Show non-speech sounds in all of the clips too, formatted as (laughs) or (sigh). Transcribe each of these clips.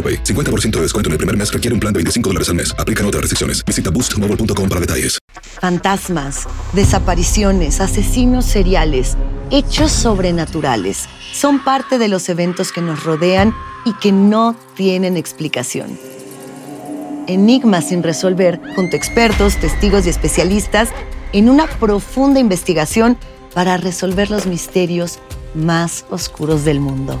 AroPay. 50% de descuento en el primer mes requiere un plan de 25 dólares al mes. Aplican otras restricciones. Visita boostmobile.com para detalles. Fantasmas, desapariciones, asesinos seriales, hechos sobrenaturales son parte de los eventos que nos rodean y que no tienen explicación. Enigmas sin resolver junto a expertos, testigos y especialistas en una profunda investigación para resolver los misterios más oscuros del mundo.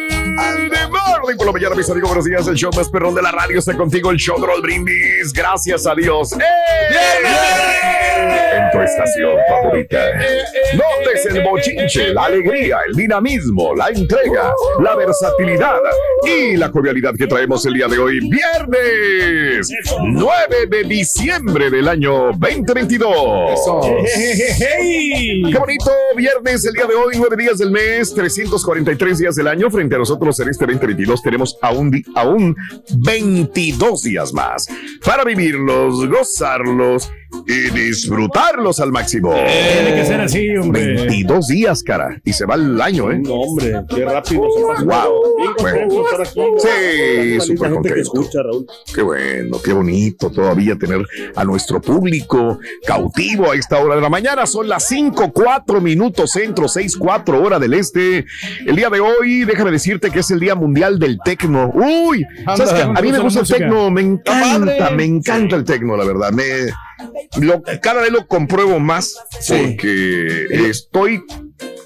por la mañana, mis amigos, buenos días. El show más perrón de la radio está contigo, el show de Raúl Brindis. Gracias a Dios. ¡Eh! En tu estación favorita. Notes el bochinche, la alegría, el dinamismo, la entrega, la versatilidad y la jovialidad que traemos el día de hoy, viernes 9 de diciembre del año 2022. Qué bonito viernes el día de hoy, nueve días del mes, 343 días del año. Frente a nosotros en este 2022 tenemos aún, aún 22 días más para vivirlos, gozarlos y disfrutarlos al máximo. Tiene que ser así, hombre. 22 días, cara. Y se va el año, ¿eh? No, hombre, qué rápido se pasa. Wow. Bien contento de estar aquí. Sí, súper que contento. escucha, Raúl. Qué bueno, qué bonito todavía tener a nuestro público cautivo a esta hora de la mañana. Son las 5, 4 minutos centro, 6, 4 hora del este. El día de hoy, déjame decirte que es el Día Mundial del Tecno. Uy, ¿sabes qué? a mí me gusta el tecno, me encanta, me encanta el tecno, la verdad. Me, lo, cada vez lo compruebo más porque estoy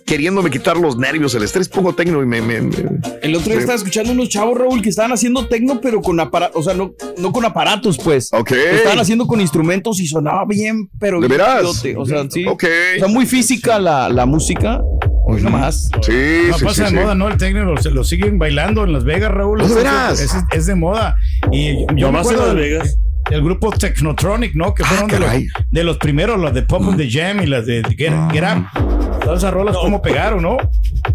queriéndome quitar los nervios, el estrés, pongo tecno y me... me- me- El otro día Sí. estaba escuchando unos chavos, Raúl, que estaban haciendo tecno, pero con aparatos, o sea, no, no con aparatos, pues. Ok. Lo estaban haciendo con instrumentos y sonaba bien, pero ¿De bien veras? chidote, O sea, sí. Ok. O sea, muy física la, la música. Hoy nomás. Sí, No sí, pasa sí, de sí. moda, ¿no? El técnico se lo siguen bailando en Las Vegas, Raúl. ¿De Es- veras? Es, es de moda. Y yo, yo me Nomás en acuerdo Las Vegas. Del grupo Technotronic, ¿no? Que Ah, fueron de los, de los primeros, los de Pop and the Jam y las de Get, Get Up. Todas esas rolas, ¿cómo pegaron, no?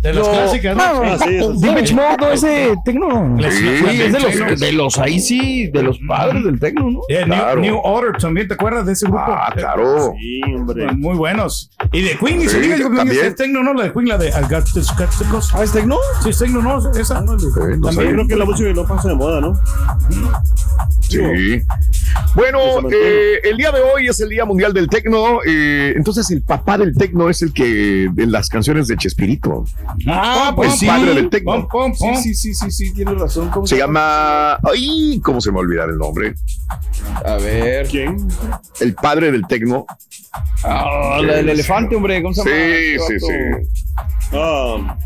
De las clásicas, ¿no? Ah, sí, eso sí. Depeche Mode, no, ese tecno. Sí, es de Techno. los, de los ahí sí, de los padres del tecno, ¿no? Yeah, New- Claro. New, Order también, ¿te acuerdas de ese grupo? Ah, claro. Sí, hombre. Muy buenos. Y de Queen, y se diga, yo también. es Tecno, ¿no? La de Queen, la de I Got This- Got This Close. ¿Ah, es tecno? Sí, es Tecno, ¿no? Esa. no También creo que la música no pasa de moda, ¿no? Sí. Bueno, eh, el día de hoy es el Día Mundial del Tecno. eh, entonces, el papá del tecno es el que de las canciones de Chespirito. Ah, El padre del tecno. Pom, pom, pom. Sí, sí, sí, sí, sí, tienes razón. ¿Cómo Se llama. Ay, ¿cómo se me va a olvidar el nombre? A ver. ¿Quién? El padre del tecno. Ah, del elefante, hombre. ¿Cómo se llama? Sí, sí, Este sí. Ah,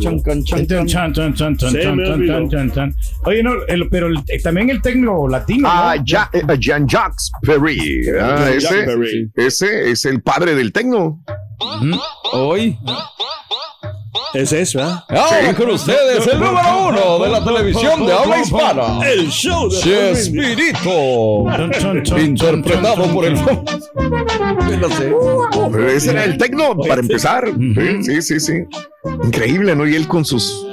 Chan, can, chan, Chan, can. chan, chan, chan, Se chan, me chan, olvidó. chan, chan, chan. Oye, no, el- pero el- eh, también el tecno latino. Ah, ¿no? Ja- eh, Jean-Jacques Perry. Ah, ese, Perry. ese es el padre del tecno. Hoy. Es eso, ¿eh? Ahora con ustedes, el número uno de la televisión de habla hispana. El show de. Chespirito. Interpretado por el. No sé. Pero ese era el tecno para empezar. Sí, sí, sí. Increíble, ¿no? Y él con sus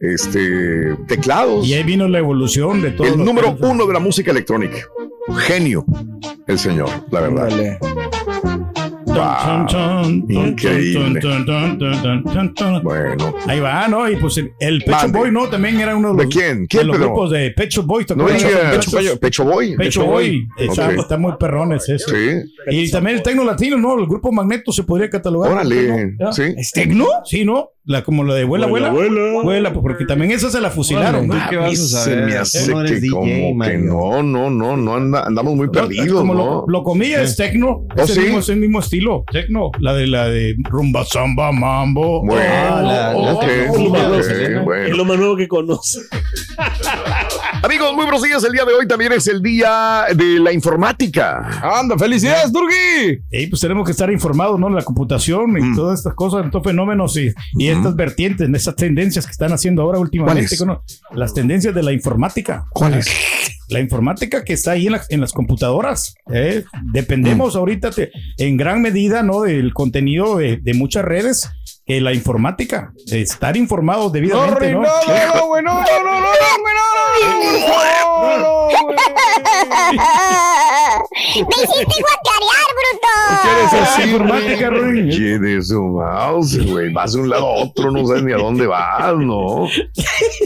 este teclados. Y ahí vino la evolución de todo. El número uno de la música electrónica. Genio, el señor, la verdad. Dale. Increíble. Bueno. Ahí va, ¿no? Y pues el, Pecho. Boy, ¿no? También era uno de ¿De los, quién? de ¿Quién, los Pedro? grupos de Pecho Boy. ¿te No Pecho, Pecho, Boy. Pecho Boy. Ok. está muy perrón es eso. Sí. Y también el tecno latino, ¿no? El grupo Magneto se podría catalogar. Órale. Sí. ¿Es tecno? Sí, ¿no? La, como la de vuela, vuela. Vuela, vuela. Vuela, porque también esa se la fusilaron. Órale, ¿no? ¿tú qué vas a Se me hace no eres que DJ, como que no, no, no, no anda- andamos muy perdidos, como ¿no? lo, lo comilla es tecno. ¿Oh, es, el sí? mismo, es el mismo estilo. Tecno. La de la de rumba, samba, mambo. Bueno, Ah, la- la- Es bueno. lo más nuevo que conoce. Amigos, muy buenos días. El día de hoy también es el día de la informática. Anda, felicidades, Turgi. Y pues tenemos que estar informados, ¿no? La computación y Mm. todas estas cosas, estos fenómenos y, y estas vertientes, estas tendencias que están haciendo ahora últimamente. Las tendencias de la informática. ¿Cuáles? La informática que está ahí en, la- en las computadoras. ¿eh? Dependemos Mm. ahorita te- en gran medida, ¿no? Del contenido de, de muchas redes. Que la informática, estar informados No, debidamente, ¿no? no, no, no, güey, no, no, no, no, no, güey, no, no, no, no, güey. (laughs) ¡Me hiciste guacarear, bruto! ¿Qué eres así, informática, Ruin. ¿Quién es su mouse, güey? Vas de un lado a otro, no sabes ni a dónde vas, ¿no?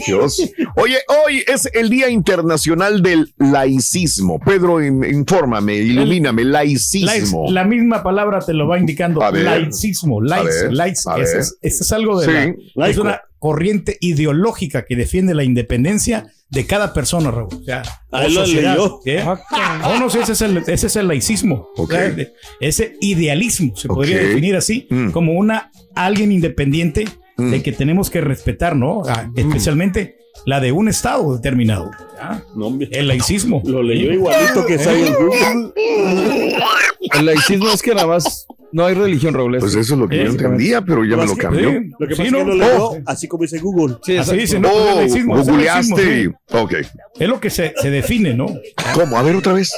Dios. Oye, hoy es el Día Internacional del Laicismo. Pedro, in- infórmame, ilumíname. Laic- Laicismo. la misma palabra te lo va indicando. A ver. Laicismo. Laic, ver, laic, ese es, ese es algo de Sí. la- es una corriente ideológica que defiende la independencia de cada persona, Raúl. O sea, Ah, o lo sociedad, leyó. ¿qué? No, no, sí, ese es el, ese es el laicismo. O sea, ese idealismo se podría definir así, Mm. como una alguien independiente Mm. de que tenemos que respetar, ¿no? Ah, especialmente la de un estado determinado. El laicismo. Lo leyó igualito que en Google. El laicismo es que nada más no hay religión, Raúl. Pues eso es lo que yo entendía, pero ya me lo cambió. Sí, Lo que sí, pasa es ¿no? que lo leyó Oh, así como dice Google. Sí, Así dice, ¿no? Oh, googleaste. Ok. Es lo que se, se define, ¿no? ¿Cómo? A ver otra vez.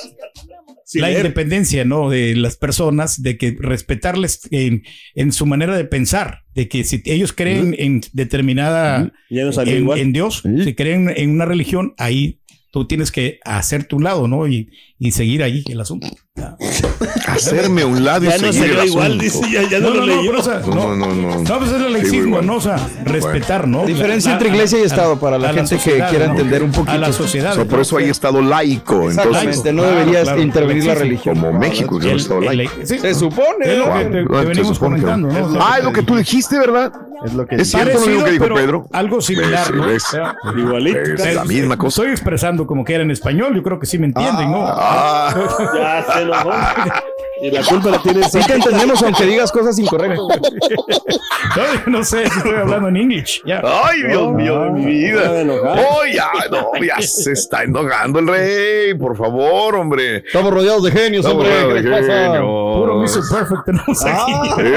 Sin la leer. independencia, ¿no? De las personas, de que respetarles en, en su manera de pensar, de que si ellos creen en determinada, Ya no salió en, igual. en Dios, si creen en una religión, ahí tú tienes que hacer tu lado, ¿no? Y, y seguir ahí el asunto. Hacerme un lado y Ya no seguir el salió igual, asunto. dice, ya, ya no, No, no, lo no, pero, o sea, No, no, no, no. no, pues es el igual. ¿no? O sea, respetar, ¿no? Diferencia La- entre iglesia y a- Estado para la gente que sociedad, quiera ¿no? entender un poquito. A la sociedad. O sea, por eso hay estado laico. Entonces, no Claro, debería claro, intervenir la religión. como México, que es un estado El- el- laico. Se supone, Es lo ¿no? que Ah, venimos supone que no. comentando, ¿no? Ah, es lo que tú dijiste, ¿verdad? Es lo que Es cierto lo mismo parecido, que dijo pero Pedro. Algo similar, Ves, ¿no? ves. O sea, Igualito. Es la misma cosa. Estoy expresando como que era en español, yo creo que sí me entienden, ¿no? Ah, (laughs) Ya se enojó. (laughs) Y la culpa la tiene Sí te entendemos aunque digas cosas incorrectas. (laughs) No, yo no sé si estoy hablando en English. Ya. ay, Dios mío de mi vida. Oh, ya, no, ya se está enojando el rey. Por favor, hombre. Estamos rodeados de genios, Estamos hombre. Puro Mr. Perfect tenemos aquí.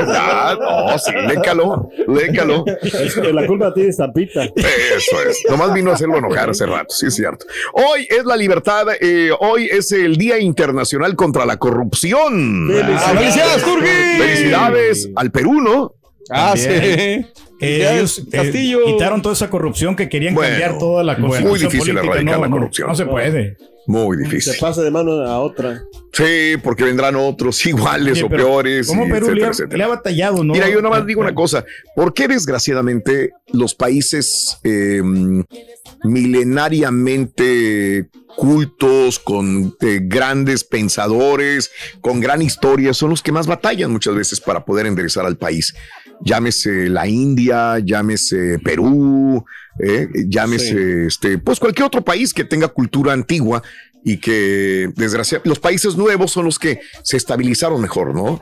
Ah, no, sí, le caló, le caló. Es que la culpa la tiene estampita. Eso es. Nomás vino a hacerlo enojar hace rato, sí es cierto. Hoy es la libertad, eh, hoy es el Día Internacional contra la Corrupción. Felicidades. ¡Felicidades, Turgi! Felicidades al Perú, ¿no? Ah, sí. Eh, ellos eh, Castillo. quitaron toda esa corrupción que querían Bueno, cambiar toda la muy constitución difícil política. erradicar no, la corrupción. No, se puede. Muy Se difícil. pasa de mano a otra. Sí, porque vendrán otros (laughs) iguales Sí, o peores. ¿Cómo y Perú le ha, etcétera. le ha batallado, no? Mira, yo nomás digo una cosa. ¿Por qué desgraciadamente los países eh, milenariamente cultos, con eh, grandes pensadores, con gran historia, son los que más batallan muchas veces para poder enderezar al país? Llámese la India, llámese Perú, eh, llámese este, pues cualquier otro país que tenga cultura antigua y que desgraciadamente los países nuevos son los que se estabilizaron mejor, ¿no?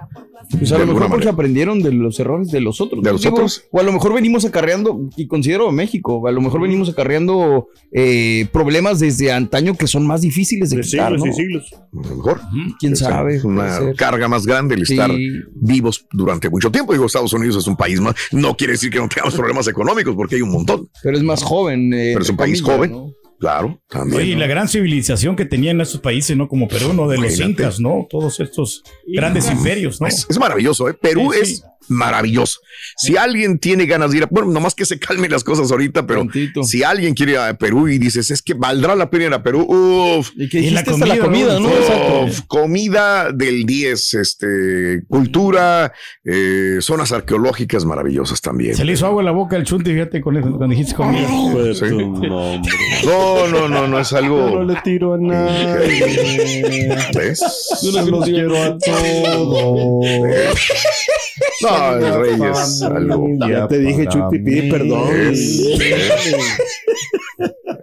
Pues a lo mejor porque manera. aprendieron de los errores de los otros. ¿De los Digo, otros? O a lo mejor venimos acarreando, y considero a México, a lo mejor venimos acarreando eh, problemas desde antaño que son más difíciles de, De quitar, siglos ¿no? y siglos. A lo mejor. ¿Quién sabe? Es una ser. carga más grande el Sí. estar vivos durante mucho tiempo. Digo, Estados Unidos es un país más. No quiere decir que no tengamos problemas económicos, porque hay un montón. Pero es más joven. eh, Pero es un país joven. ¿no? Claro, también. Oye, y la gran civilización que tenían esos países, ¿no? Como Perú, ¿no? De los incas, ¿no? Todos estos grandes imperios, ¿no? Es, es maravilloso, ¿eh? Perú Sí, sí. es maravilloso. Si alguien tiene ganas de ir a, bueno, nomás que se calmen las cosas ahorita, pero Prontito. si alguien quiere ir a Perú y dices, es que valdrá la pena ir a Perú, uff, Y que la hasta la comida, comida, ¿no? ¿no? Uf, comida del 10, este, cultura, eh, zonas arqueológicas maravillosas también. Se le hizo agua en la boca al chunte, fíjate, con eso, cuando dijiste comida. Pues (laughs) Sí. No, no, no, no es Yo no algo. le tiro a nadie. ¿Ves? Yo los quiero a todos. No, el rey es algo. Ya te dije, Chupi, pide perdón.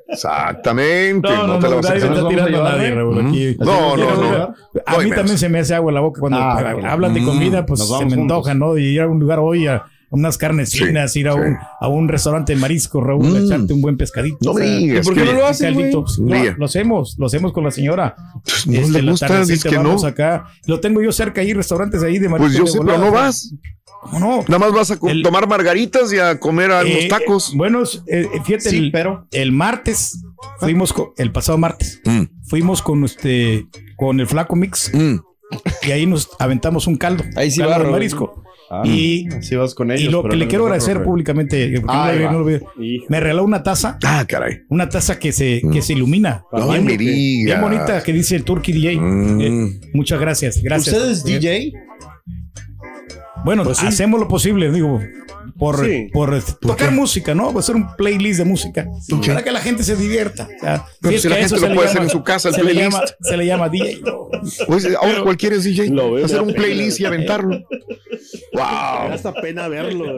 Exactamente. No, te la vas a está tirando a nadie, Raúl, aquí. No, no, no. A No, mí también se me hace agua en la boca cuando Ah, hablan de mm, comida, pues se me antoja, ¿no? Y ir a un lugar hoy a unas carnes Sí, finas, ir a, sí. un, a un restaurante de marisco, Raúl, Mm. a echarte un buen pescadito. No o me sea, digas. ¿y por qué no lo haces, No, día. lo hacemos, lo hacemos con la señora. No Este, le la gusta, tardecita dices que no. vamos acá. Lo tengo yo cerca ahí, restaurantes ahí de marisco. Pues yo sé, pero no vas. ¿Cómo no? Nada más vas a El- tomar margaritas y a comer a unos Eh, tacos. eh, bueno, es- eh, eh, fíjate, Sí, el, pero- el martes fuimos con, el pasado martes, Mm, fuimos con este, con el flaco mix mm. Y ahí nos aventamos un caldo. Ahí sí caldo va, de marisco. Ah, Y- vas con ellos. y lo que le quiero agradecer públicamente, porque Ahí no lo- va. no lo veo, Hijo. me regaló una taza, Ah, caray. una taza que se, Mm. que se ilumina. No bien, me bien bonita que dice el Turkey DJ. Mm. Eh, muchas gracias, gracias. ¿Usted es DJ? Bueno, Pues sí. hacemos lo posible, digo, por, Sí. por tocar música, ¿no? Hacer un playlist de música para que la gente se divierta. O sea, Pero es si la que a gente lo le puede hacer llama- en su casa, el se le, playlist. llama, se le llama DJ. Pues ahora cualquiera es DJ. Hacer un playlist y aventarlo. (laughs) Me da Wow. hasta pena verlo.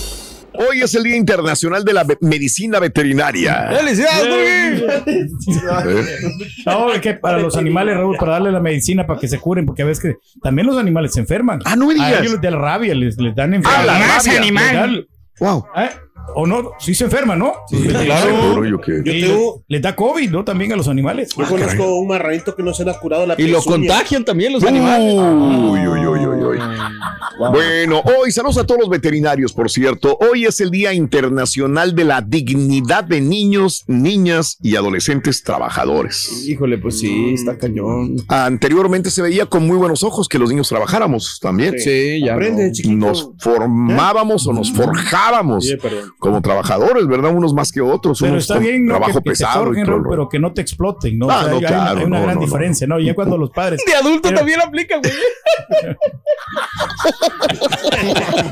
Hoy es el Día Internacional de la Ve- Medicina Veterinaria. ¡Felicidades. No, es que para los animales, Raúl, para darle la medicina para que se curen, porque a veces que también los animales se enferman. Ah, no me digas. A ellos de la rabia les, les dan Ah, enfermedad. la Más rabia. animal. Les dan- Wow. ¿Eh? ¿O no? Sí se enferman, ¿no? Sí, Seguro yo que. Yo Y tengo- les da COVID, ¿no? También a los animales. Yo conozco un marranito que no se le ha curado la Y lo contagian también los animales. Uy, uy, uy, uy, uy. Bueno, hoy saludos a todos los veterinarios, por cierto. Hoy es el Día Internacional de la Dignidad de Niños, Niñas y Adolescentes Trabajadores. Híjole, pues sí, está cañón. Anteriormente se veía con muy buenos ojos que los niños trabajáramos también. Sí, ya. Aprende, no. chiquito. Nos formábamos o nos forjábamos Sí, perdón. Como trabajadores, ¿verdad? Unos más que otros, Pero unos está con bien, ¿no? trabajo que, que te pesado. y forjen, todo el Raúl, pero que no te exploten, ¿no? Ah, O sea, no, hay, claro, hay una no, gran diferencia, ¿no? Ya cuando los padres. (laughs) De adulto Pero- también aplica, güey. (laughs)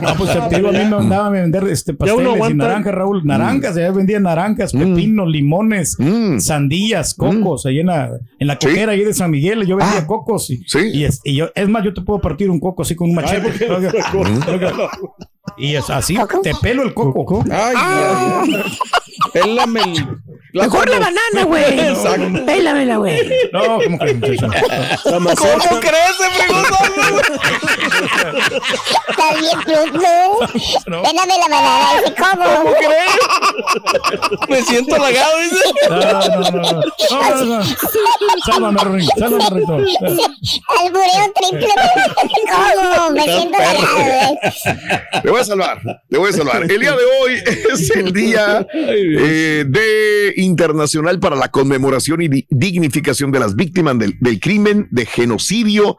No, pues te digo, a mí me mandaban a vender este, pasteles y naranjas, Raúl. Naranjas, allá vendían naranjas, pepinos, limones, Mm. sandías, cocos, ahí en la, en la Sí. coquera ahí de San Miguel. Yo vendía Ah. cocos. Y, Sí. y, es, y yo, es más, yo te puedo partir un coco así con un machete. (laughs) y es así, te pelo el coco. Ay, ay. Pélame el. Mejor la banana, güey. (laughs) Exacto. Pélamela, güey. No, ¿cómo crees, muchacho? ¿Cómo crees, fregón? (laughs) Está bien, Pluto. No. Péname la banana. Dice, ¿cómo? Me siento halagado, dice. No, no, no, no. No, no. Sálvame, Ruin, sálvame, Rito. Albureo triple. ¿Cómo? Me siento halagado, güey. Te voy a salvar, te voy a salvar. El día de hoy es el día eh, de internacional para la conmemoración y di- dignificación de las víctimas del, del crimen de genocidio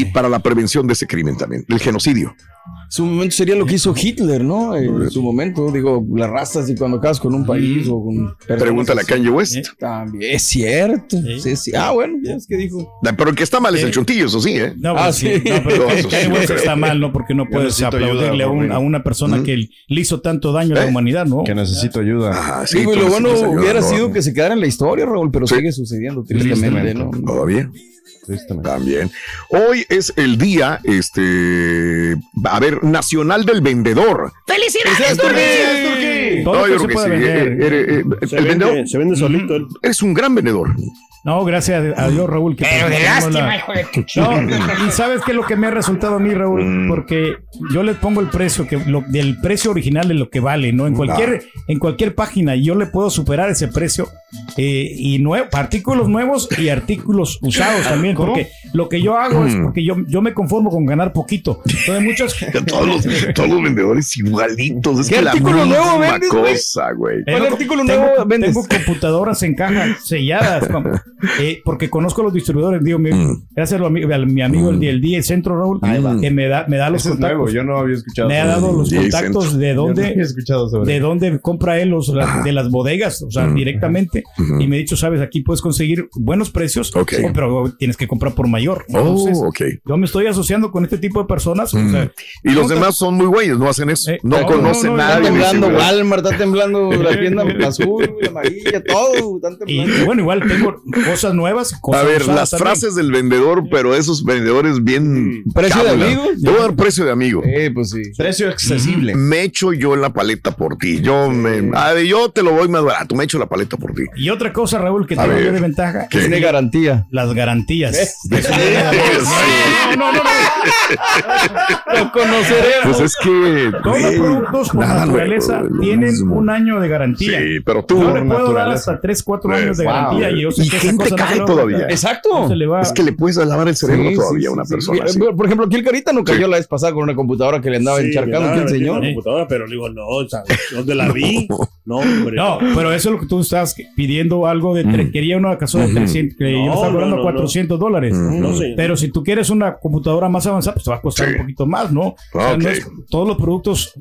y para la prevención de ese crimen también, del genocidio. Su momento sería lo que hizo Hitler, ¿no? En su momento, digo, las razas y cuando acabas con un país o con. Pregúntale a. Kanye West. También, es cierto. Sí, sí. Ah, bueno, ya es que dijo. Pero el que está mal es el chuntillo, eso sí, ¿eh? No, pues sí, no, pero Kanye West está mal, ¿no? Porque no puedes aplaudirle ayuda, a, un- a una persona que le hizo tanto daño a la humanidad, ¿no? Que necesito ayuda. Ah, sí, Digo, y lo bueno ayuda, hubiera sido que se quedara en la historia, Raúl, pero sigue sucediendo tristemente, ¿no? Todavía. También. Hoy es el día, este, a ver, nacional del vendedor. ¡Felicidades, Turquí! Todo No, lo yo que creo se que puede sí. vender. Eh, eh, eh, Se el vende, vendedor. se vende solito. Eres un gran vendedor. No, gracias a Dios, Raúl. Que Pero de lástima, la- hijo de tu No, y sabes qué es lo que me ha resultado a mí, Raúl, Mm. porque yo le pongo el precio que lo, del precio original de lo que vale, ¿no? En cualquier en cualquier página yo le puedo superar ese precio eh, y nue- artículos nuevos y artículos usados también, ¿Cómo? porque lo que yo hago es Mm. porque yo yo me conformo con ganar poquito. Entonces muchos (laughs) Todos los, todos los vendedores igualitos. Es ¿Qué que la artículo misma nuevo vendes, cosa, güey. Tengo- ¿Cuál artículo tengo- nuevo vendes? Tengo computadoras en caja (laughs) selladas, eh, porque conozco a los distribuidores. Digo, mi- Mm. gracias a, ami- a mi amigo el, el día Centro Raúl, que me da, me da los Ese es nuevo, contactos. yo no había escuchado. Me ha dado los contactos Centro. de Yo no había dónde, escuchado sobre de dónde compra él los, la- de las bodegas, o sea, directamente. Y me ha dicho, sabes, aquí puedes conseguir buenos precios, Ok. oh, pero tienes que comprar por mayor. Oh, Entonces, ok. yo me estoy asociando con este tipo de personas. o sea, Y los demás son muy güeyes, no hacen eso. Eh, no, no, conocen no, no, nada. Está temblando. Walmart, está temblando la tienda azul, la amarilla, todo. Están Y, temblando. y bueno, igual tengo cosas nuevas. Cosas A ver, usadas las también. frases del vendedor, pero esos vendedores bien. ¿Precio de amigo? Te voy a dar precio de amigo. Eh, pues sí. Precio accesible. Me echo yo la paleta por ti. Yo me, a ver, yo te lo voy más barato. Me echo la paleta por ti. Y otra cosa, Raúl, que A tengo ver, yo de ventaja. Tiene garantía. las garantías. Eso Sí. no, no, no, no. Lo conoceremos. Pues es que. Todos los productos nada naturaleza tienen mismo. un año de garantía. Sí, pero tú. Yo le puedo dar hasta 3, 4 Sí, años de garantía y yo sé Y que gente cae todavía. Exacto. No se le va- Es que le puedes lavar el cerebro Sí, todavía sí, a una sí, persona. sí. así. Por ejemplo, aquí el Carita no cayó Sí. la vez pasada con una computadora que le andaba Sí, encharcando mira, aquí el aquí señor. en la computadora, pero le digo, no, sea, ¿dónde la (laughs) vi? No, hombre. No, pero eso es lo que tú estás pidiendo algo de... tre- Mm. Quería una casa de 300, que yo No, estaba cobrando no, 400 dólares. No sé. Pero si tú quieres una computadora más avanzada, pues te va a costar Sí. un poquito más, ¿no? O sea, Ok. no es- todos los productos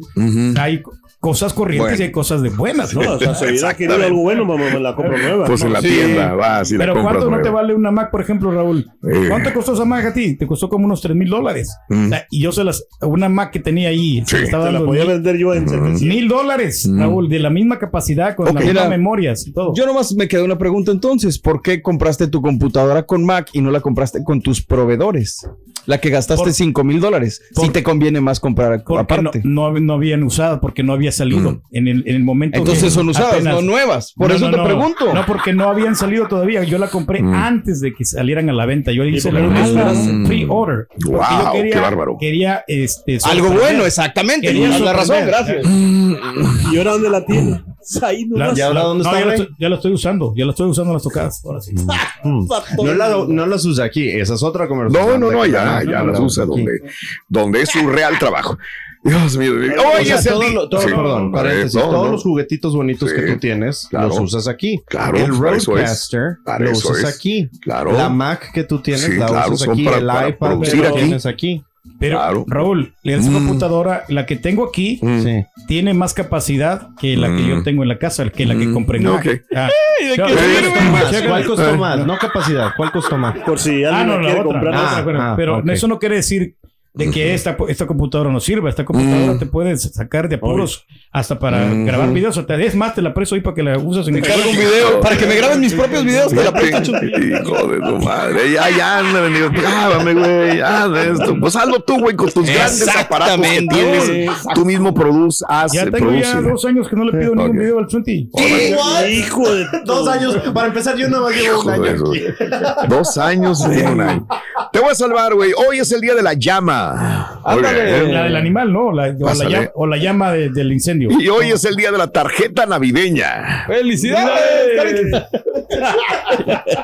hay cosas corrientes Bueno. y hay cosas de buenas, ¿no? O sea, si hubiera querido algo bueno, mamá, me la compro nueva. Pues en la Sí. tienda vas y la Pero compras ¿cuánto no te vale una Mac, por ejemplo, Raúl? Eh. ¿Cuánto costó esa Mac a ti? Te costó como unos 3 mil dólares. Mm. O sea, y yo se las, una Mac que tenía ahí, se Sí. le estaba Te la podía mil, vender yo en 700. mil dólares, Raúl, de la misma capacidad, con Ok. las mismas memorias y todo. Yo nomás me quedé una pregunta entonces. ¿Por qué compraste tu computadora con Mac y no la compraste con tus proveedores? La que gastaste Por- 5 mil dólares. Si te conviene más comprar no, aparte. no, no habían usado, porque no había salido Mm. en, el, en el momento. Entonces que son usadas, apenas- no nuevas. Por No, eso no, te no. pregunto. No, porque no habían salido todavía. Yo la compré Mm. antes de que salieran a la venta. Yo hice la, la Mm. pre-order. Wow, yo quería, qué bárbaro. Quería este, Algo bueno, exactamente. Tienes la razón, gracias. ¿Y ahora dónde la tiene? (laughs) Ahí La- nomás. ¿Y ahora dónde no, está, ya la, güey? estoy, ya la estoy usando. Ya la estoy usando en las tocadas. Ahora sí. (laughs) No, la, no las usa aquí, esa es otra conversación. No, no, no, ya, la- ya no, las no, usa donde, donde es su real trabajo. Dios mío. Oye, sea, ese todo di- lo- todo- Sí. perdón, todos no. los juguetitos bonitos Sí, que tú tienes claro. los usas aquí. Claro, el es. Roadcaster lo usas es. aquí. Claro. La Mac que tú tienes Sí, la claro, usas aquí. para- el para iPad aquí. tienes aquí. Pero, Claro. Raúl, esa Mm. computadora, la que tengo aquí, Mm. Sí. tiene más capacidad que la que yo Mm. tengo en la casa, que la que Mm. compré en Ok. Ah. yo- ¿Cuál costó Eh. más? No capacidad, ¿cuál costó más? Por si alguien Ah, no, la la quiere otra. comprar. la Ah, otra, pero- ah, pero eso no quiere decir de que esta, esta computadora no sirva. Esta computadora Mm. te puede sacar de apuros hasta para grabar videos. O te, es más, te la presto ahí para que la uses en Te cargo un video (laughs) para que me graben mis propios videos. Te la presto. (laughs) Hijo de tu madre. Ya, ya, anda, venido. Grábame, güey. Esto. Pues hazlo tú, güey, con tus grandes aparatos que tienes. Tú mismo produces, Ya tengo produce. ya dos años que no le pido ningún video al Twenty. Hijo de Dos años, para empezar, yo no llevo un año. Dos años y un año. Te voy a salvar, güey. Hoy es el día de la llama. Ándale. La del animal, ¿no? La- o, la llama, o la llama de- del incendio. Y hoy es el día de la tarjeta navideña. ¡Felicidades! (laughs)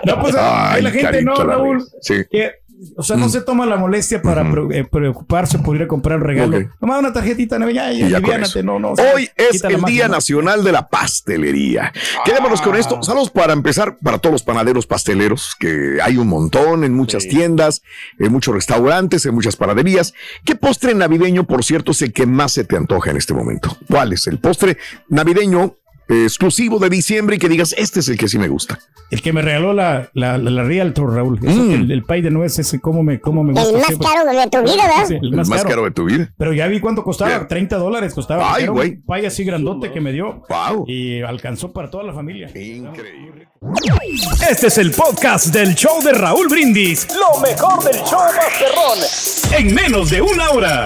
No, pues Ay, la gente, no, Raúl. Sí. que, o sea, no se toma la molestia para eh, preocuparse por ir a comprar un regalo. Ok. Nomás una tarjetita navideña y Y ya no, no. o sea, Hoy es el Día. Nacional de la Pastelería. Quedémonos con esto. Saludos para empezar para todos los panaderos pasteleros, que hay un montón en muchas tiendas, en muchos restaurantes, en muchas panaderías. ¿Qué postre navideño, por cierto, es el que más se te antoja en este momento? ¿Cuál es el postre navideño exclusivo de diciembre y que digas, este es el que sí me gusta? El que me regaló la, la, la, la Realtor, Raúl. Mm. el, el pay de nuez, ese, cómo me, cómo me gusta. El más siempre. caro de tu vida, ¿verdad? Sí, El más caro de tu vida. Pero ya vi cuánto costaba, Bien. 30 dólares costaba. Ay, güey. un pay así grandote que me dio. Wow. Y alcanzó para toda la familia. Increíble. Este es el podcast del show de Raúl Brindis. Lo mejor del show Masterrón. En menos de una hora.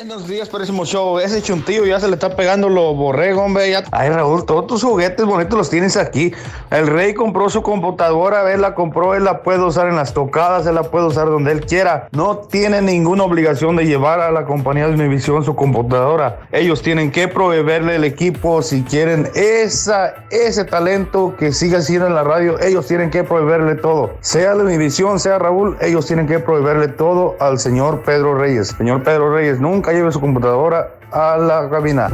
Buenos días, Pérésimo Show. Ese chuntillo ya se le está pegando lo borrego, hombre. Ay, Raúl, todos tus juguetes bonitos los tienes aquí. El rey compró su computadora, él la compró, él la puede usar en las tocadas, él la puede usar donde él quiera. No tiene ninguna obligación de llevar a la compañía de Univision su computadora. Ellos tienen que proveerle el equipo si quieren esa, ese talento que siga siendo en la radio. Ellos tienen que proveerle todo. Sea de Univision, sea Raúl, ellos tienen que proveerle todo al señor Pedro Reyes. Señor Pedro Reyes, nunca lleve su computadora a la cabina.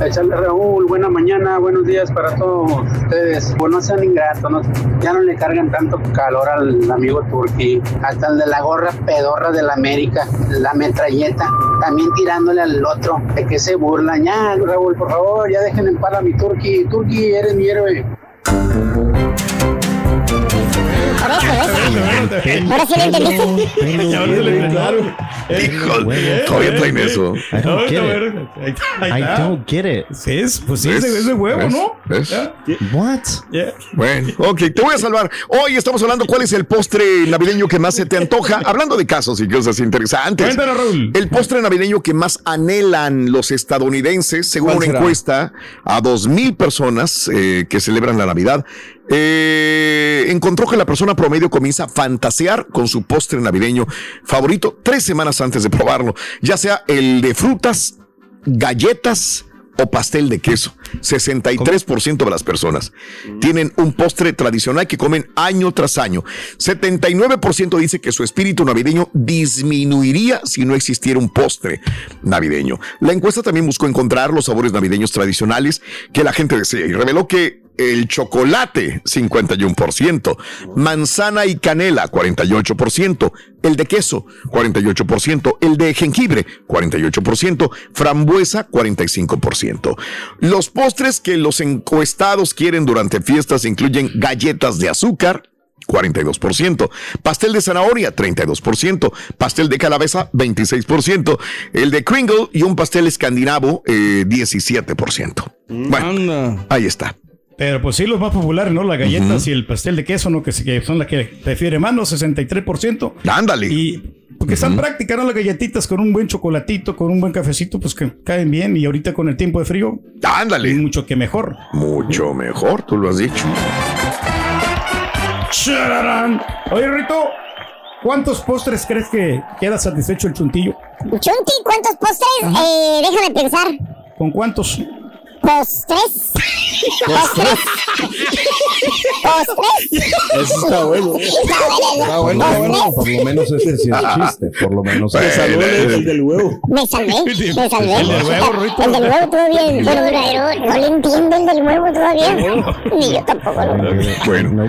Échale Raúl, buena mañana, buenos días para todos ustedes. Pues no sean ingratos, ya no le cargan tanto calor al amigo Turki. Hasta el de la gorra pedorra de la América, la metralleta, también tirándole al otro, de que se burlan. Ya, Raúl, por favor, ya dejen en paz a mi Turki. Turki, eres mi héroe. Ahora sí lo entendiste. Claro. Hijo, todavía traen eso. I don't get it. Es, pues sí, es de, ¿Ves? es de huevo. ¿no? ¿Ves? What? Bueno, ok, te voy a salvar. Hoy estamos hablando cuál es el postre navideño que más se te antoja. Hablando de casos y cosas interesantes. El postre navideño que más anhelan los estadounidenses, según ¿Cuál una encuesta a dos mil personas eh, que celebran la Navidad, eh, encontró que la persona promedio comienza a fantasear con su postre navideño favorito tres semanas antes de probarlo, ya sea el de frutas, galletas o pastel de queso. 63% de las personas tienen un postre tradicional que comen año tras año. 79% dice que su espíritu navideño disminuiría si no existiera un postre navideño. La encuesta también buscó encontrar los sabores navideños tradicionales que la gente desea y reveló que el chocolate, 51%, manzana y canela, 48%, el de queso, 48%, el de jengibre, 48%, frambuesa, 45%. Los postres que los encuestados quieren durante fiestas incluyen galletas de azúcar, 42%, pastel de zanahoria 32%, pastel de calabaza 26%, el de Kringle y un pastel escandinavo eh, 17%. Bueno, ahí está. Pero pues sí, los más populares, ¿no? Las galletas y el pastel de queso, ¿no? Que, que son las que prefiere más, ¿no? 63%. Ándale. Y porque están prácticas, ¿no? Las galletitas con un buen chocolatito, con un buen cafecito, pues que caen bien. Y ahorita con el tiempo de frío, Ándale. mucho que mejor. Mucho mejor, tú lo has dicho. ¡Chararán! Oye, Rito, ¿cuántos postres crees que queda satisfecho el chuntillo? Chunti, ¿cuántos postres? Eh, déjame pensar. ¿Con cuántos? Postres. Postres. Postres. Eso está bueno. Está bueno, está bueno. Por lo menos ese sí es chiste. Por lo menos. Me salvó el, el del huevo. Me salvé, (laughs) me salvé. El del huevo, Rito. El del huevo todavía. Pero, pero no le entiendo el del huevo todavía. Ni yo tampoco. lo- Bueno.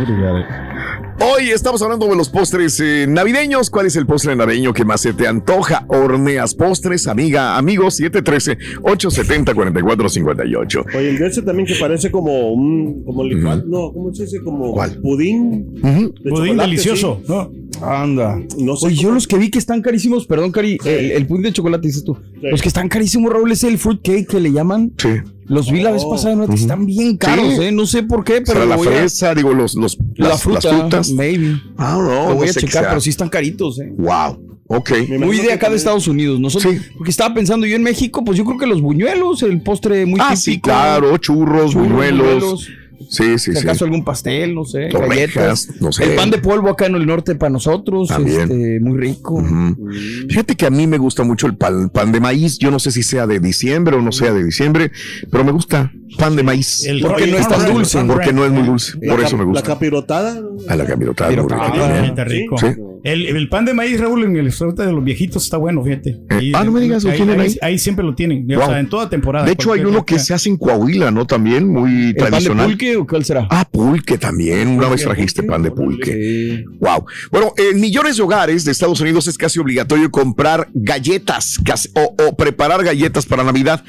Hoy estamos hablando de los postres eh, navideños. ¿Cuál es el postre navideño que más se te antoja? Horneas Postres, amiga, amigos, 713-870-4458. Oye, el de ese también que parece como un. Como licuado. No, ¿cómo se dice? Como ¿Cuál? pudín. de Pudín delicioso, sí. ¿no? Anda. No sé Oye, yo los que vi que están carísimos, perdón, Cari, el, el pudín de chocolate, dices tú. Los que están carísimos, Raúl, es el fruit cake que le llaman. Sí. Los vi la vez Oh. pasada, ¿no? están bien caros, Sí. ¿eh? No sé por qué, pero Pero la a- fresa, digo, los, los, la las, fruta, las frutas. maybe. Ah, no, Lo voy no a checar, sea. pero sí están caritos, ¿eh? Wow. Ok. Muy de acá de Estados Unidos. Nosotros, Porque estaba pensando yo en México, pues yo creo que los buñuelos, el postre muy Ah, típico. sí, claro. Churros, Churros, buñuelos. buñuelos. Sí, sí, Si sí. acaso algún pastel, no sé, Torrejas, galletas. no sé. El pan de polvo acá en el norte para nosotros, También. este, muy rico. Ujú. Fíjate que a mí me gusta mucho el pan, pan de maíz. Yo no sé si sea de diciembre o no sea de diciembre, pero me gusta pan de maíz. El Porque no es tan dulce. Porque no es muy dulce. La Por eso me La gusta. capirotada. A la capirotada. Muy rica ah, rico. Sí. El, el pan de maíz, Raúl, en el restaurante de los viejitos está bueno, fíjate. Eh, ah, no me digas, ¿lo ahí, tienen ahí, ahí? ahí siempre lo tienen. O sea, en toda temporada. De hecho, hay uno que se hace en Coahuila, ¿no? También, muy ¿El pan de tradicional. pulque o cuál será? Ah, pulque también. Una vez trajiste pan de pulque. Wow. Bueno, en millones de hogares de Estados Unidos es casi obligatorio comprar galletas casi- o, o preparar galletas para Navidad.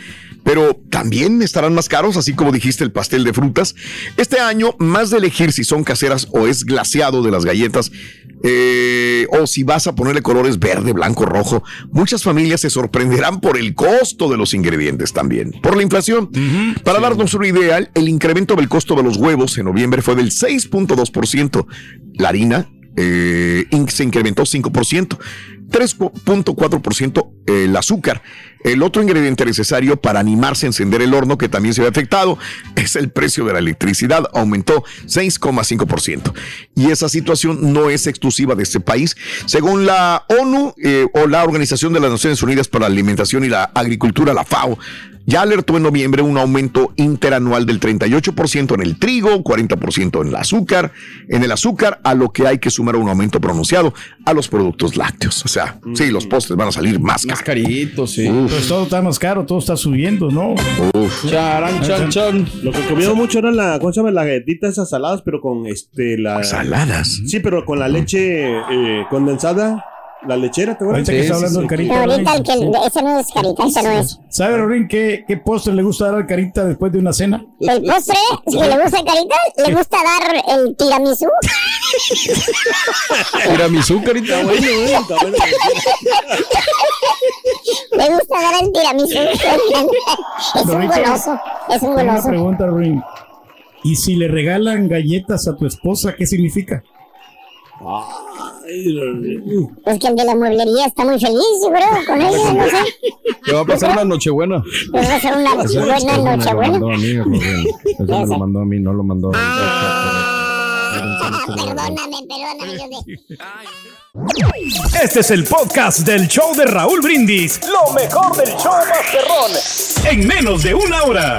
Pero también estarán más caros, así como dijiste el pastel de frutas. Este año, más de elegir si son caseras o es glaseado de las galletas, eh, o si vas a ponerle colores verde, blanco, rojo, muchas familias se sorprenderán por el costo de los ingredientes también, por la inflación. Para darnos una idea, el incremento del costo de los huevos en noviembre fue del 6.2%. La harina eh, se incrementó 5%, 3.4% el azúcar. El otro ingrediente necesario para animarse a encender el horno, que también se ve afectado, es el precio de la electricidad. Aumentó 6,5%. Y esa situación no es exclusiva de este país. Según la ONU eh, o la Organización de las Naciones Unidas para la Alimentación y la Agricultura, la FAO, ya alertó en noviembre un aumento interanual del 38% en el trigo, 40% en el azúcar, en el azúcar, a lo que hay que sumar un aumento pronunciado a los productos lácteos. O sea, sí, los postres van a salir más Más caros. caritos, sí. Pues todo está más caro, todo está subiendo, ¿no? Uf. Charan, chan, chan. Lo que comíamos mucho era la, ¿cómo se llama? Las galletitas esas saladas, pero con este, la... Saladas. Sí, pero con la leche eh, condensada, la lechera, ¿te acuerdas? Ahorita que está hablando el carita. Pero ahorita el que, ese no es carita, ese no es. ¿Sabe, Rorín, qué, qué postre le gusta dar al carita después de una cena? El postre, si le gusta carita, le gusta dar el tiramisú. (laughs) Tiramisú, carita. Bueno, está bueno. Le gusta dar el tiramisú. (laughs) Es un goloso, es un Tengo Una goloso. pregunta, Rorín. ¿Y si le regalan galletas a tu esposa, qué significa? Pues que el de la mueblería está muy feliz, yo creo, con ella, no sé. Te va a pasar una nochebuena. Les va a hacer una buena me lo nochebuena. mandó a mí, me (laughs) lo mandó a mí, no lo mandó a Perdóname, perdóname, yo de... Este es el podcast del show de Raúl Brindis. Lo mejor del show Masterrón. En menos de una hora.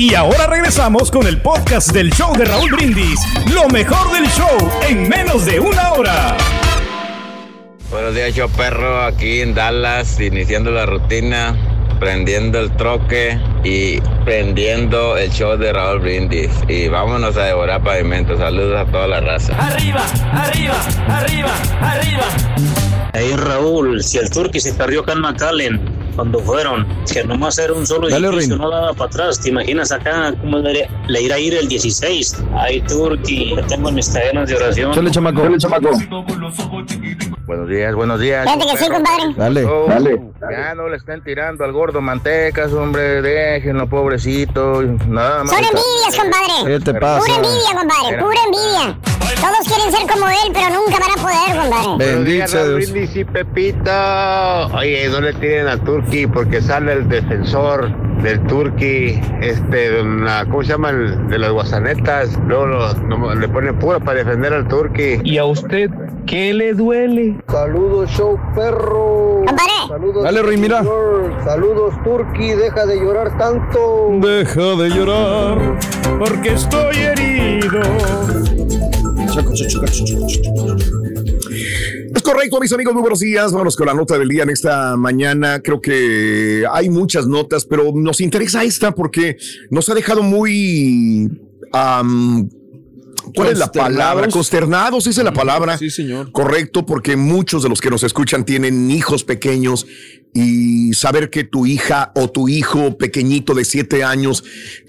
Y ahora regresamos con el podcast del show de Raúl Brindis. Lo mejor del show en menos de una hora. Buenos días, yo perro, aquí en Dallas, iniciando la rutina, prendiendo el troque y prendiendo el show de Raúl Brindis. Y vámonos a devorar pavimento. Saludos a toda la raza. Arriba, arriba, arriba, arriba. Hey Raúl, si el Turqui se perdió acá en McAllen cuando fueron, que nomás era un solo Dale, edificio, Rin. no daba para atrás. ¿Te imaginas acá cómo le, le irá a ir el 16? Ay, Turqui, te tengo en mis cadenas de oración. Chale, chamaco. Chale, chamaco. Buenos días, buenos días. Fíjate que sí, compadre. Dale, Oh, dale. Ya no le estén tirando al gordo mantecas, hombre, déjenlo, pobrecito. Nada más. Son envidias, compadre. ¿Qué te pasa? Pura envidia, compadre, pura envidia. Todos quieren ser como él, pero nunca van a poder, compadre. Buenos días, Bendito Raúl Dios. Y Pepito. Oye, no le tiren a Turki porque sale el defensor del turqui, este, de una- ¿cómo se llama? El- de las guasanetas. Luego lo- no- le ponen pura para defender al turqui. ¿Y a usted qué le duele? Saludos, show perro. Saludos. Dale, Rey, mira. Saludos, Turki. Deja de llorar tanto. Deja de llorar porque estoy herido. Correcto, mis amigos, muy buenos días. Vámonos con la nota del día en esta mañana. Creo que hay muchas notas, pero nos interesa esta porque nos ha dejado muy... ¿Cuál es la palabra? Consternados, es la palabra. Sí, señor. Correcto, porque muchos de los que nos escuchan tienen hijos pequeños y saber que tu hija o tu hijo pequeñito de siete años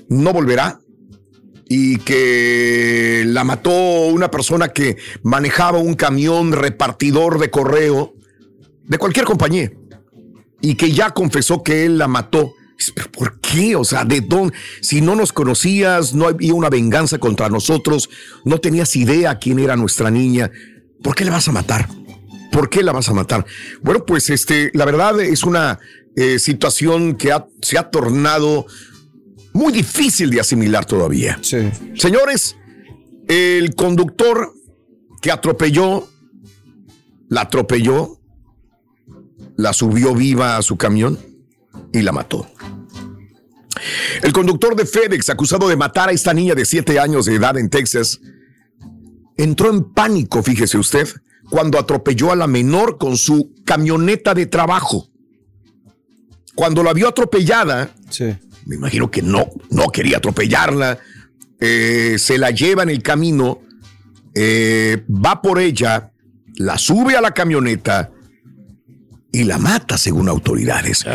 no volverá y que la mató una persona que manejaba un camión repartidor de correo de cualquier compañía y que ya confesó que él la mató. ¿Pero por qué? O sea, ¿de dónde? Si no nos conocías, no había una venganza contra nosotros, no tenías idea quién era nuestra niña, ¿por qué la vas a matar? ¿Por qué la vas a matar? Bueno, pues este, la verdad es una eh, situación que se ha tornado muy difícil de asimilar todavía. Señores, el conductor que atropelló, la atropelló, la subió viva a su camión y la mató. El conductor de FedEx, acusado de matar a esta niña de 7 años de edad en Texas, entró en pánico, fíjese usted, cuando atropelló a la menor con su camioneta de trabajo. Cuando la vio atropellada, me imagino que no, no quería atropellarla, eh, se la lleva en el camino, eh, va por ella, la sube a la camioneta y la mata, según autoridades.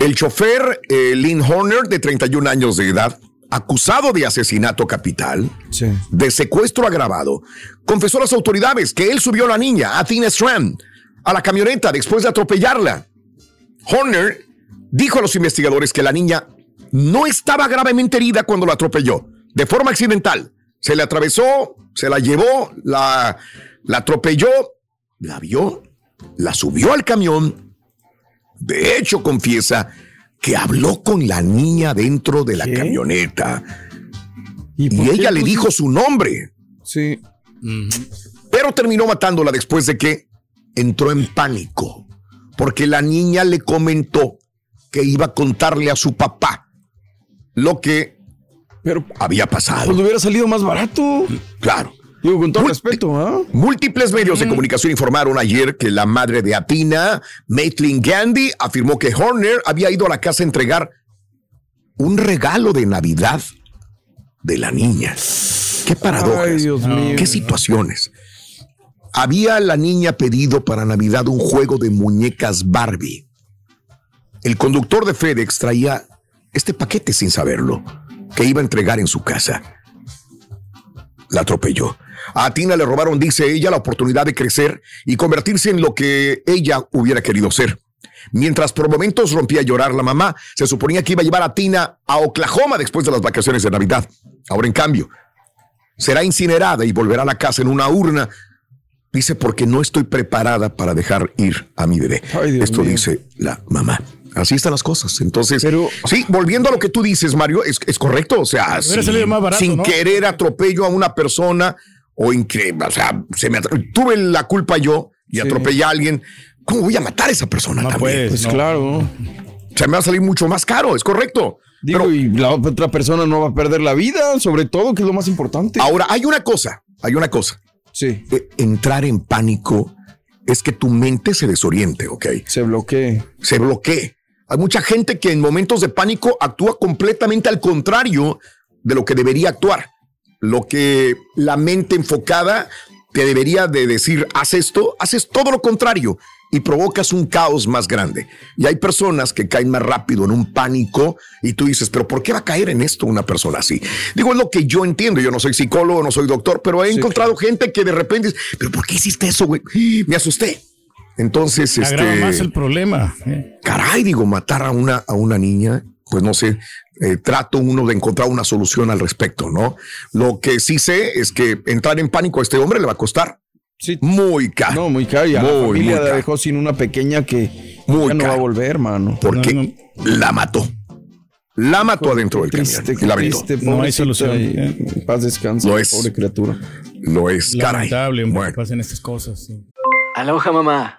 El chofer eh, Lynn Horner, de 31 años de edad, acusado de asesinato capital, de secuestro agravado, confesó a las autoridades que él subió a la niña, Athena Strand, a la camioneta después de atropellarla. Horner dijo a los investigadores que la niña no estaba gravemente herida cuando la atropelló, de forma accidental. Se le atravesó, se la llevó, la, la atropelló, la vio, la subió al camión. De hecho, confiesa que habló con la niña dentro de la camioneta. Y, ella le dijo su nombre. Sí. Pero terminó matándola después de que entró en pánico. Porque la niña le comentó que iba a contarle a su papá lo que había pasado. Pues hubiera salido más barato. Claro. Digo, con todo Múlti- respeto, ¿ah? Múltiples medios de comunicación informaron ayer que la madre de Atina, Maitland Gandhi, afirmó que Horner había ido a la casa a entregar un regalo de Navidad de la niña. Qué paradojas. Ay, Dios mío. Qué situaciones. Había la niña pedido para Navidad un juego de muñecas Barbie. El conductor de FedEx traía este paquete sin saberlo, que iba a entregar en su casa. La atropelló. A Tina le robaron, dice ella, la oportunidad de crecer y convertirse en lo que ella hubiera querido ser. Mientras por momentos rompía a llorar la mamá, se suponía que iba a llevar a Tina a Oklahoma después de las vacaciones de Navidad. Ahora, en cambio, será incinerada y volverá a la casa en una urna. Dice, porque no estoy preparada para dejar ir a mi bebé. Esto mío. dice la mamá. Así están las cosas. Entonces, sí, volviendo a lo que tú dices, Mario, es, es correcto. O sea, sin, barato, ¿no? querer atropello a una persona o increíble. O sea, se me tuve la culpa yo y atropellé a alguien. ¿Cómo voy a matar a esa persona también? puedes, Pues no. claro. O sea, me va a salir mucho más caro, es correcto. Digo, y la otra persona no va a perder la vida, sobre todo, que es lo más importante. Ahora, hay una cosa, hay una cosa. Sí. entrar en pánico es que tu mente se desoriente, ¿ok? Se bloquee. Se bloquee. Hay mucha gente que en momentos de pánico actúa completamente al contrario de lo que debería actuar. Lo que la mente enfocada te debería de decir, haz esto, haces todo lo contrario y provocas un caos más grande. Y hay personas que caen más rápido en un pánico y tú dices, pero ¿por qué va a caer en esto una persona así? Digo, es lo que yo entiendo. Yo no soy psicólogo, no soy doctor, pero he encontrado gente que de repente, dice, pero ¿por qué hiciste eso, güey? Me asusté. Entonces, Agrava este, más el problema. ¿eh? caray, digo, matar a una, a una niña, pues no sé, eh, trato uno de encontrar una solución al respecto, ¿no? Lo que sí sé es que entrar en pánico a este hombre le va a costar muy caro. No, muy caro. Y a la Muy, familia muy la dejó sin una pequeña que Muy ya no va a volver, mano. Porque la mató. La mató adentro del camión y la triste, No hay solución. eh, Paz descanse, Lo es. pobre criatura. Lo es, caray. Lamentable, Bueno. que pasen estas cosas. sí. Aloha mamá.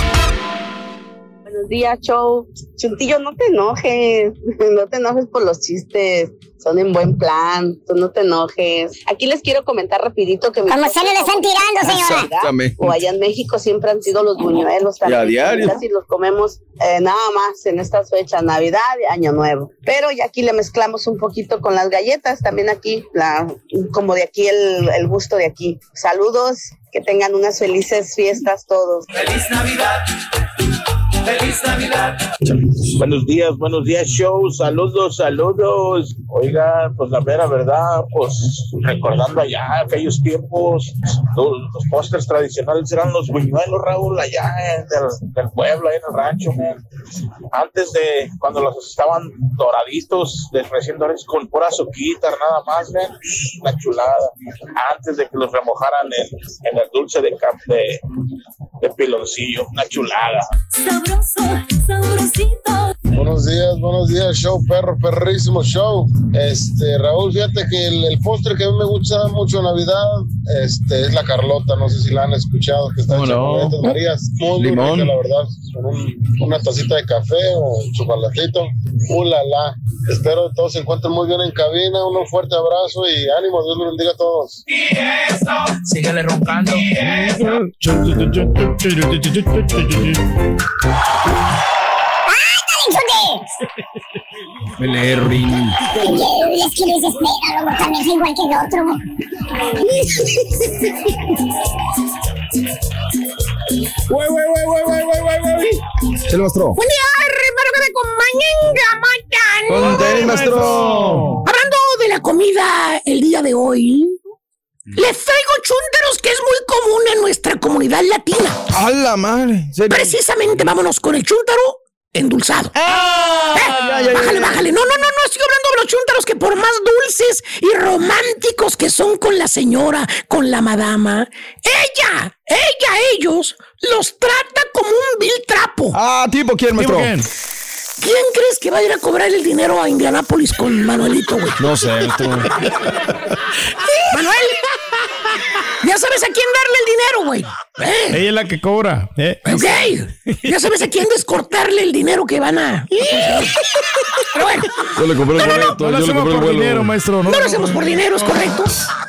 Buenos días, show. Chuntillo, no te enojes. (laughs) No te enojes por los chistes. Son en buen plan. Tú no te enojes. Aquí les quiero comentar rapidito que... Como se le están tirando, señora. Exactamente. O allá en México siempre han sido los buñuelos. Y a diario. Casi los comemos eh, nada más en estas fechas, Navidad y Año Nuevo. Pero ya aquí le mezclamos un poquito con las galletas. También aquí, la, como de aquí, el, el gusto de aquí. Saludos. Que tengan unas felices fiestas todos. ¡Feliz Navidad! ¡Feliz Navidad! Buenos días, buenos días, show. Saludos, saludos. Oiga, pues la mera verdad, pues recordando allá aquellos tiempos, los, los pósters tradicionales eran los buñuelos, Raúl, allá en el, del pueblo, ahí en el rancho, man. Antes de cuando los estaban doraditos, de recién dorados, con pura azuquita, nada más, man. Una chulada. Antes de que los remojaran en, en el dulce de, cap- de, de piloncillo, una chulada. Sabroso, sabrosito. Buenos días, buenos días, show, perro, perrísimo show. Este, Raúl, fíjate que el, el postre que a mí me gusta mucho en Navidad este, es la Carlota, no sé si la han escuchado, que está ¿Cómo hecha no? con Marías. Muy, Limón. rica, la verdad, con un- una tacita de café o un chocolatito. ¡Uh, la, la! Espero que todos se encuentren muy bien en cabina, un fuerte abrazo y ánimo, Dios los bendiga a todos. Síguele roncando. Belerrin. Es que les espera, luego también soy igual que el otro. Güey, güey, güey, güey, güey, güey, güey, güey. Se lo mostró. Buen día, hermano, que me acompañen, maestro. Hablando de la comida el día de hoy, les traigo chúntaros que es muy común en nuestra comunidad latina. ¡A la madre! ¿Serio? Precisamente vámonos con el chúntaro endulzado. ¿Eh? ya, ya, bájale, ya. bájale. No, no, no, no estoy hablando de los chúntaros que por más dulces y románticos que son con la señora, con la madama, ella, ella, ellos los trata como un vil trapo. Ah, ¿tipo quién, maestro? ¿Quién crees que va a ir a cobrar el dinero a Indianápolis con Manuelito, güey? No sé, maestro. (laughs) (laughs) Manuel, ya sabes a quién darle el dinero, güey. ¿Eh? Ella es la que cobra. ¿eh? Ok, ya sabes a quién descortarle el dinero que van a. Pero bueno, Yo le compré el boleto, No lo yo hacemos compré por vuelo. dinero, maestro. no lo hacemos por dinero, es correcto.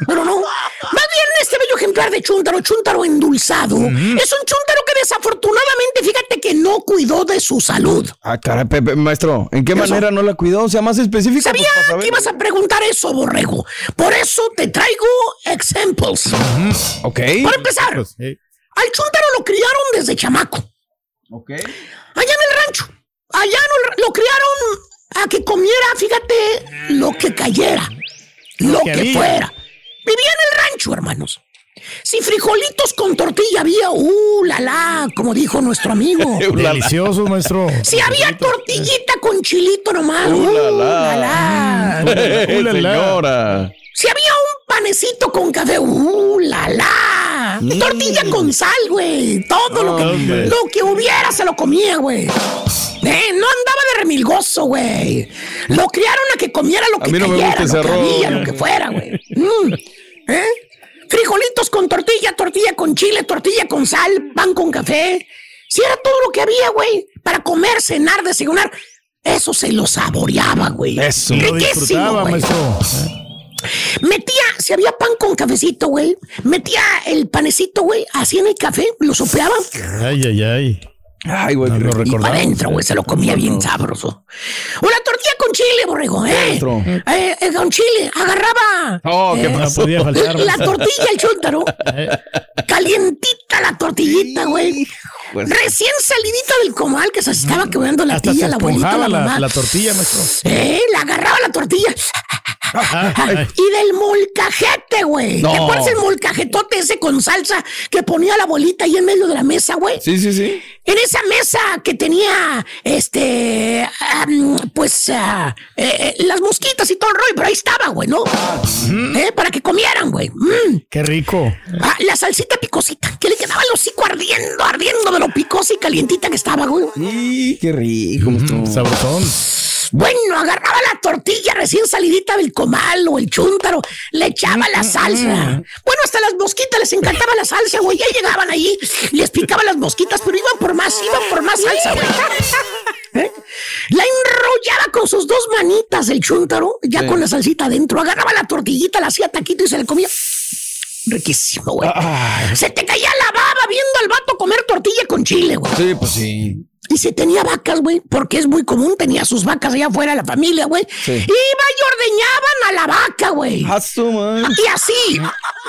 Pero no. Más bien, este bello ejemplar de chúntaro, chúntaro endulzado, es un chúntaro que desafortunadamente, fíjate que no cuidó de su salud. Ah, caray, Pepe, maestro, ¿en qué manera no la cuidó? O sea, más específico. Sabía pues, saber. que ibas a preguntar eso, borrego. Por eso te traigo Ok. Para empezar, al chúntaro lo criaron desde chamaco. Ok. Allá en el rancho. Allá no- lo criaron a que comiera, fíjate, lo que cayera. Lo que fuera. Vivía en el rancho, hermanos. Si frijolitos con tortilla había, uh, la la, como dijo nuestro amigo. (laughs) Deliciosos, maestro. Si había tortillita con chilito nomás, Uh, uh, la, la la. la. Uh, la, la. Señora. Si había un panecito con café, ¡uh, la, la! Mm. Tortilla con sal, güey. Todo lo, que, lo que hubiera se lo comía, güey. Eh, no andaba de remilgoso, güey. Lo criaron a que comiera lo que no cayera, lo que había, lo que fuera, güey. Mm. ¿Eh? Frijolitos con tortilla, tortilla con chile, tortilla con sal, pan con café. Si era todo lo que había, güey, para comer, cenar, desayunar. Eso se lo saboreaba, güey. Eso. Lo Riquísimo, disfrutaba, maestro. Metía, si había pan con cafecito, güey, metía el panecito, güey, así en el café, lo soplaba Ay, ay, ay. Ay, güey, no lo y para recordaba. adentro, güey, se lo comía bien sabroso. O la tortilla con chile, borrego, ¿eh? Adentro. Eh, eh, con chile, agarraba. Oh, eh, No podía faltar. la tortilla, el chúntaro. Eh, Calientita la tortillita, güey. Pues, Recién salidita del comal que se estaba quemando la tía, la abuelita, la la, mamá. la tortilla, maestro. Eh, la agarraba la tortilla. (laughs) Y del molcajete, güey. No. ¿Te acuerdas el molcajetote ese con salsa que ponía la bolita ahí en medio de la mesa, güey? Sí, sí, sí. En esa mesa que tenía, este, pues, ah, eh, eh, las mosquitas y todo el rollo, pero ahí estaba, güey, ¿no? Eh, Para que comieran, güey. Mm. Qué rico. Ah, la salsita picosita, que le quedaba el hocico ardiendo, ardiendo de lo picosa y calientita que estaba, güey. Y qué rico, maestro. Sabrosón. Bueno, agarraba la tortilla recién salidita del comal o el chúntaro, le echaba la salsa. Bueno, hasta las mosquitas les encantaba la salsa, güey. Ya llegaban allí, les picaba las mosquitas, pero iban por más, iban por más salsa, güey. (laughs) ¿Eh? La enrollaba con sus dos manitas el chúntaro, ya Sí. con la salsita adentro. Agarraba la tortillita, la hacía taquito y se la comía. Riquísimo, güey. Se te caía la baba viendo al vato comer tortilla con chile, güey. Sí, pues sí. Y si tenía vacas, güey, porque es muy común, tenía sus vacas allá afuera de la familia, güey. Sí. Iba y ordeñaban a la vaca, güey. Su madre. Y así,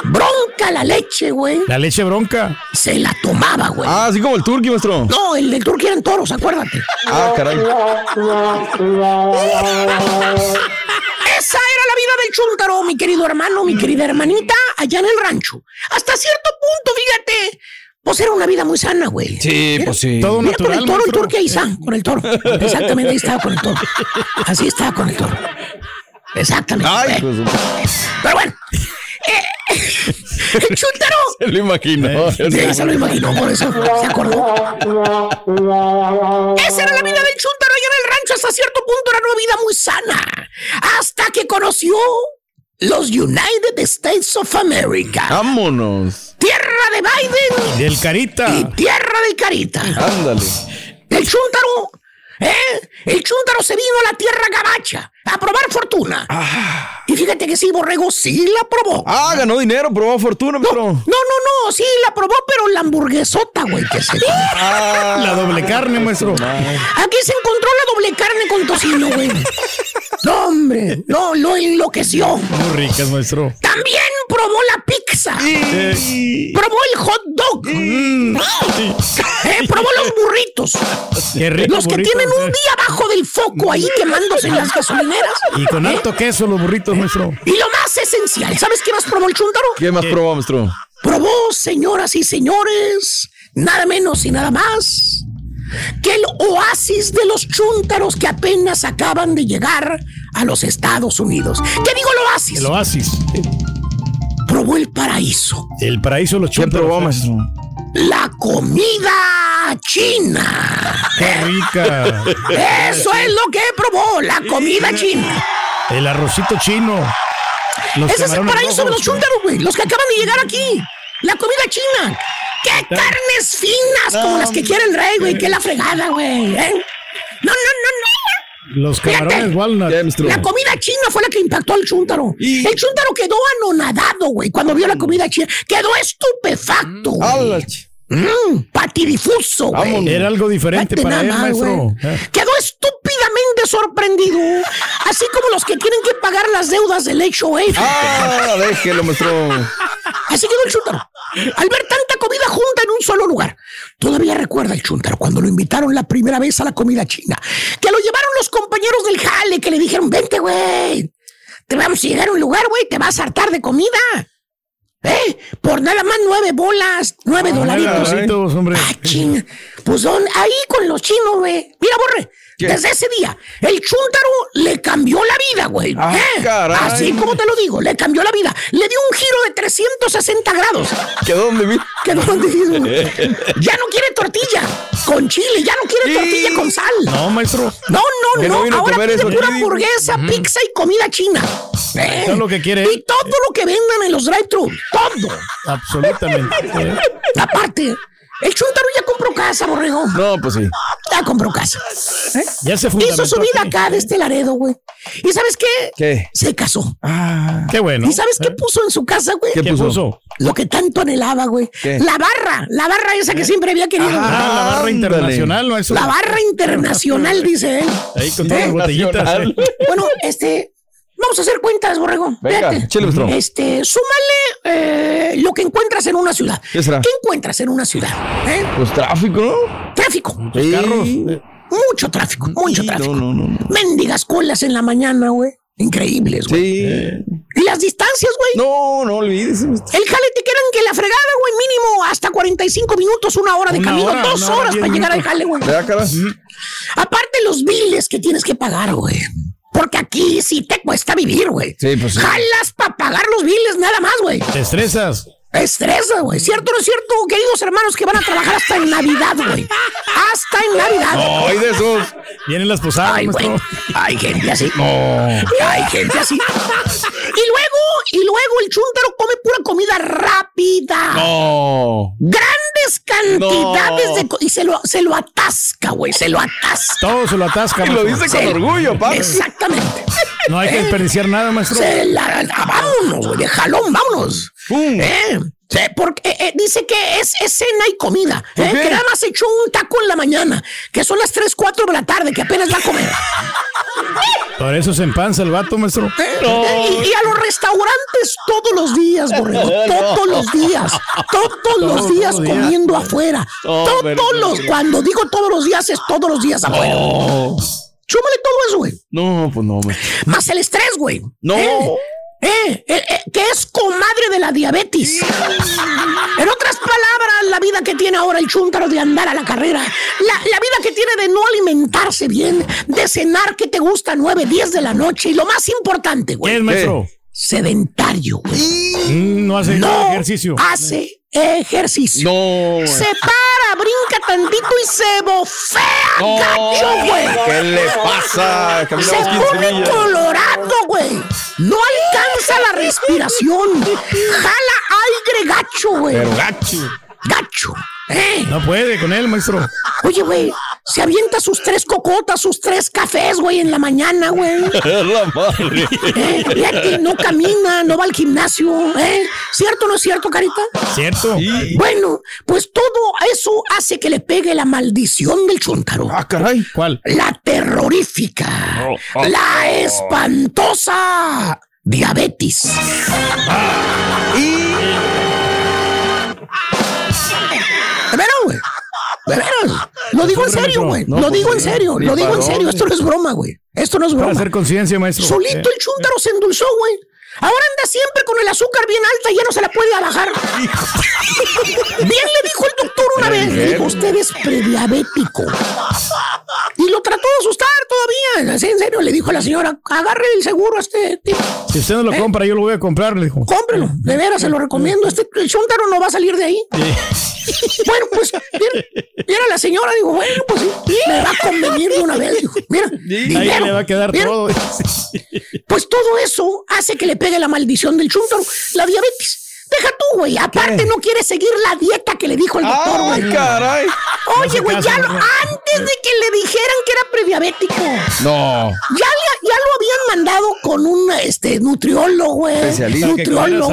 bronca la leche, güey. La leche bronca. Se la tomaba, güey. Ah, así como el turqui, maestro. No, el del turqui eran toros, acuérdate. Ah, caray. Esa era la vida del chúntaro, mi querido hermano, mi querida hermanita, allá en el rancho. Hasta cierto punto, fíjate, pues era una vida muy sana, güey. Sí, pues sí. Todo Mira con el natural, toro, el maestro. turqui ahí está, con el toro. Exactamente, ahí estaba con el toro. Así estaba con el toro. Exactamente. Ay, pues, Pero bueno, eh, el (laughs) chúntaro. se lo imaginó. Sí, se lo imaginó, por eso se acordó. Esa era la vida del chúntaro allá en el rancho. Hasta cierto punto era una vida muy sana. Hasta que conoció los United States of America. Vámonos. Tierra de Biden Del carita. y tierra del Carita. Ándale. El chúntaro, ¿eh? El chúntaro se vino a la tierra gabacha a probar fortuna. Y fíjate que sí, Borrego sí la probó. Ah, ganó dinero, probó fortuna, No, maestro. no, no, no, sí la probó, pero la hamburguesota, güey, que se Ah, (laughs) La doble carne, maestro. Aquí se encontró la doble carne con tocino, güey. No, hombre, no, lo enloqueció. Muy ricas, maestro. También probó la pizza. Eh, Probó el hot dog. (laughs) Eh, probó los burritos. qué rico. Los que burritos, tienen un eh. día abajo del foco ahí quemándose en las Y con alto queso los burritos, maestro. Y lo más esencial, ¿sabes qué más probó el chúntaro? ¿Qué más ¿Qué? probó, maestro? Probó, señoras y señores, nada menos y nada más que el oasis de los chúntaros que apenas acaban de llegar a los Estados Unidos. ¿Qué digo el oasis? El oasis. Probó el paraíso. El paraíso de los ¿Qué chúntaros. probó, eh. maestro? La comida china. Qué rica. Eso es lo que probó, la comida china. El arrocito chino. Los Ese es el paraíso de los chúntaros, güey. Los que acaban de llegar aquí. La comida china. ¡Qué carnes finas como las que quiere el rey, güey! ¡Qué la fregada, güey! ¿eh? No, no, no, Los camarones walnut. La comida china fue la que impactó al chúntaro. Y- El chúntaro quedó anonadado, güey, cuando vio la comida china. Quedó estupefacto, güey. ¡Hala, ch- Mm, patidifuso, güey. Era algo diferente Fíjate para él, más, maestro. Eh. Quedó estúpidamente sorprendido. Así como los que tienen que pagar las deudas del HOA. Ah, déjelo, maestro. Así quedó el chúntaro. Al ver tanta comida junta en un solo lugar. Todavía recuerda el chúntaro cuando lo invitaron la primera vez a la comida china. Que lo llevaron los compañeros del jale que le dijeron, vente, güey. Te vamos a llegar a un lugar, güey. Te vas a hartar de comida. ¿Eh? Por nada más nueve bolas, nueve dolaritos. Dolaritos, hombre. Ah. Pues son ahí con los chinos, güey. Mira, borre. ¿Qué? Desde ese día, el chúntaro le cambió la vida, güey. Ah, ¿Eh? Así como te lo digo, le cambió la vida. Le dio un giro de 360 grados. ¿Quedó donde vi? ¿Qué dónde dice, güey? (laughs) Ya no quiere tortilla con chile, ya no quiere tortilla con sal. No, maestro. No, no, no no. Ahora pide eso pura hamburguesa, pizza y comida china. ¿Eh? Es lo que quiere Y todo lo que vendan en los drive-thru. Todo. Absolutamente. (laughs) Aparte, el chúntaro ya compró casa, borrego. No, pues sí. Ya compró casa. Ya se Hizo fundamentó su vida acá de este Laredo, güey. ¿Y sabes qué? ¿Qué? Se casó. Qué bueno. ¿Y sabes qué puso en su casa, güey? ¿Qué puso? Lo que tanto anhelaba, güey. ¿Qué? La barra, la barra esa que siempre había querido. Ah, la barra internacional, ¿no? Eso. La barra internacional, dice él. Ahí con todas las ¿Eh? botellitas. ¿eh? Bueno, este, vamos a hacer cuentas, borrego. Venga, Fíjate. Este, súmale eh, lo que encuentras en una ciudad. ¿Qué será? encuentras en una ciudad? ¿Eh? Pues tráfico, ¿no? Tráfico. Sí. Carros. Mucho tráfico, mucho Sí, tráfico. No, no, no. Mendigas colas en la mañana, güey. Increíbles, güey. Sí. Y las distancias, güey. No, no olvides. El jale te quedan que la fregada, güey, mínimo hasta 45 minutos, una hora de Una camino, hora, dos hora, horas para llegar al jale, güey. Aparte los biles que tienes que pagar, güey. Porque aquí sí te cuesta vivir, güey. Sí, pues sí. Jalas para pagar los biles nada más, güey. Te estresas. Estresa, güey. ¿Cierto o no es cierto, queridos hermanos, que van a trabajar hasta en Navidad, güey? Hasta en Navidad. No, hay de esos. Vienen las posadas, Ay, güey. Hay gente así. No. Hay gente así. Y luego, el chúntaro come pura comida rápida. No. Grandes cantidades No. de y se lo, se lo atasca, güey. Se lo atasca. Todo se lo atasca, Y lo dice con Sí. orgullo, pa. Exactamente. No hay que desperdiciar nada, maestro. Se la, la- vámonos, güey, de jalón, vámonos. Pum. Eh, sí, porque eh, eh, dice que es, es cena y comida. ¿Por eh, qué? que nada más echó un taco en la mañana, que son las 3, 4 de la tarde, que apenas va a comer. Por eso se empanza el vato, maestro. Eh, eh, y, y a los restaurantes todos los días, borrego, (laughs) todos los días, todos los Todos días los días. comiendo afuera. Oh, todos los, cuando digo todos los días, es todos los días afuera. Oh. Súmale todo eso, güey. No, pues no, maestro. Más el estrés, güey. No. Eh, eh, eh, que es comadre de la diabetes. En otras palabras, la vida que tiene ahora el chúntaro de andar a la carrera, la, la vida que tiene de no alimentarse bien, de cenar que te gusta 9, 10 de la noche y lo más importante, ¿Qué güey, es, maestro? sedentario, güey. Mm, No hace No ejercicio. hace ejercicio. No. Se para, brinca tantito y se bofea, No. gacho, güey. ¿Qué le pasa? Se Caminamos 15 pone colorado, güey. No alcanza la respiración. Jala aire gacho, güey. Pero gacho. Gacho. ¿eh? No puede con él, maestro. Oye, güey, se avienta sus tres cocotas, sus tres cafés, güey, en la mañana, güey. (laughs) La madre. ¿Eh? Fíjate, no camina, no va al gimnasio, ¿eh? ¿Cierto o no es cierto, Carita? ¿Cierto? Bueno, pues todo eso hace que le pegue la maldición del chúntaro. Ah, caray. ¿Cuál? La terrorífica. Oh, la espantosa. Diabetes. ¿De veras, güey? ¿De veras? Lo digo en serio, güey. No, Lo pues, digo en serio. Lo digo en para serio. Esto no es broma, güey. Esto no es Para broma. hacer conciencia, maestro. Solito Eh, el chúntaro se endulzó, güey. Ahora anda siempre con el azúcar bien alta y ya no se la puede bajar. bien le dijo el doctor una vez. Le dijo, usted es prediabético. Y lo trató de asustar todavía. Así, En serio, le dijo a la señora, agarre el seguro a este tipo. Si usted no lo compra, yo lo voy a comprar, le dijo. Cómprelo, de veras, se lo recomiendo. Este el chúntaro no va a salir de ahí. (laughs) bueno, pues, mira, mira, la señora dijo, bueno, pues sí, me va a convenir de una vez. Dijo, mira, Ahí le va a quedar mira. todo. Pues todo eso hace que le pegue la maldición del chúntaro, la diabetes. Deja tú, güey. Aparte, no quiere seguir la dieta que le dijo el doctor, Ah, güey. caray. Oye, güey, ya lo- antes de que le dijeran que era prediabético, No. ya, ya lo habían mandado con un este, nutriólogo, güey. Especialista. Nutriólogo.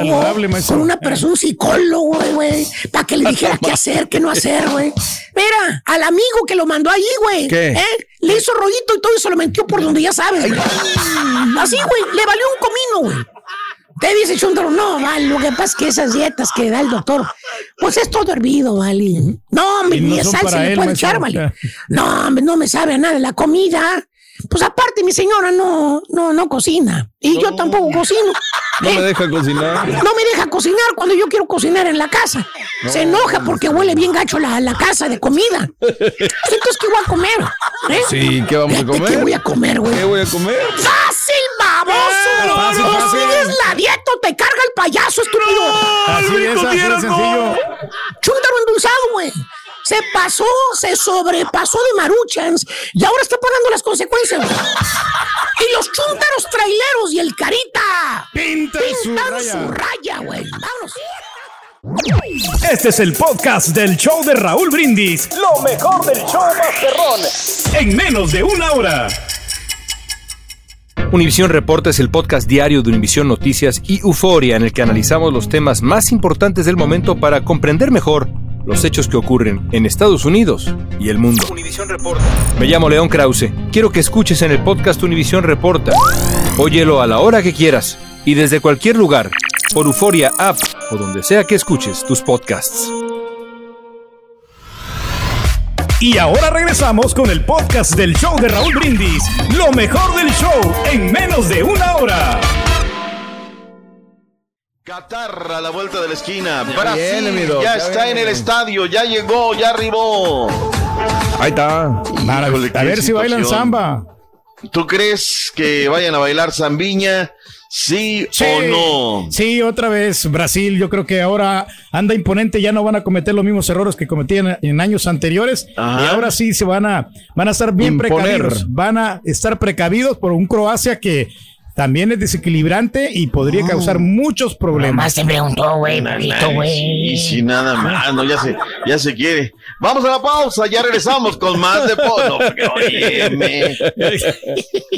Con una persona, un psicólogo, güey, güey. Para que le dijera qué hacer, qué no hacer, güey. Mira, al amigo que lo mandó allí, güey. ¿Qué? ¿eh? Le hizo rollito y todo y se lo metió por donde ya sabes. Así, güey, le valió un comino, güey. Te dice Chuntaro, no, vale, lo que pasa es que esas dietas que da el doctor, pues es todo hervido, vale. No, hombre, no ni son sal se le puede echar, vale. (laughs) No, hombre, no me sabe a nada la comida. Pues aparte, mi señora no, no, no cocina. Y yo tampoco cocino. No ¿eh? me deja (laughs) cocinar. No me deja cocinar cuando yo quiero cocinar en la casa. Se enoja porque huele bien gacho la, la casa de comida. Entonces, ¿qué voy a comer? ¿Eh? Sí, ¿qué vamos a comer? ¿Qué voy a comer, güey? ¿Qué voy a comer? ¡Fácil, baboso! Fácil, o fácil. sigues la dieta o te carga el payaso, estúpido. Así es, así de sencillo. Chúntaro endulzado, güey. Se pasó, se sobrepasó de maruchans y ahora está pagando las consecuencias. Y los chúntaros traileros y el carita Pintan su pintan raya. su raya, güey. Vámonos. Este es el podcast del show de Raúl Brindis. Lo mejor del show Masterrón. En menos de una hora. Univisión Reporta es el podcast diario de Univisión Noticias y Euforia en el que analizamos los temas más importantes del momento para comprender mejor los hechos que ocurren en Estados Unidos y el mundo. Me llamo León Krause. Quiero que escuches en el podcast Univisión Reporta. Óyelo a la hora que quieras y desde cualquier lugar, por Euforia App o donde sea que escuches tus podcasts. Y ahora regresamos con el podcast del show de Raúl Brindis. Lo mejor del show en menos de una hora. Qatar a la vuelta de la esquina. Ya Brasil ya ya está en el estadio, ya llegó, ya arribó. Ahí está. Híjole, a ver si bailan samba. ¿Tú crees que vayan a bailar zambiña? ¿Sí, o no? Sí, otra vez Brasil. Yo creo que ahora anda imponente. Ya no van a cometer los mismos errores que cometían en años anteriores. Ajá. Y ahora sí se van a, van a estar bien Imponer. precavidos. Van a estar precavidos por un Croacia que también es desequilibrante y podría causar muchos problemas. Nomás te preguntó, güey, güey. Sí, sí, nada más, no, ya se, ya se quiere. Vamos a la pausa, ya regresamos con más de Polo.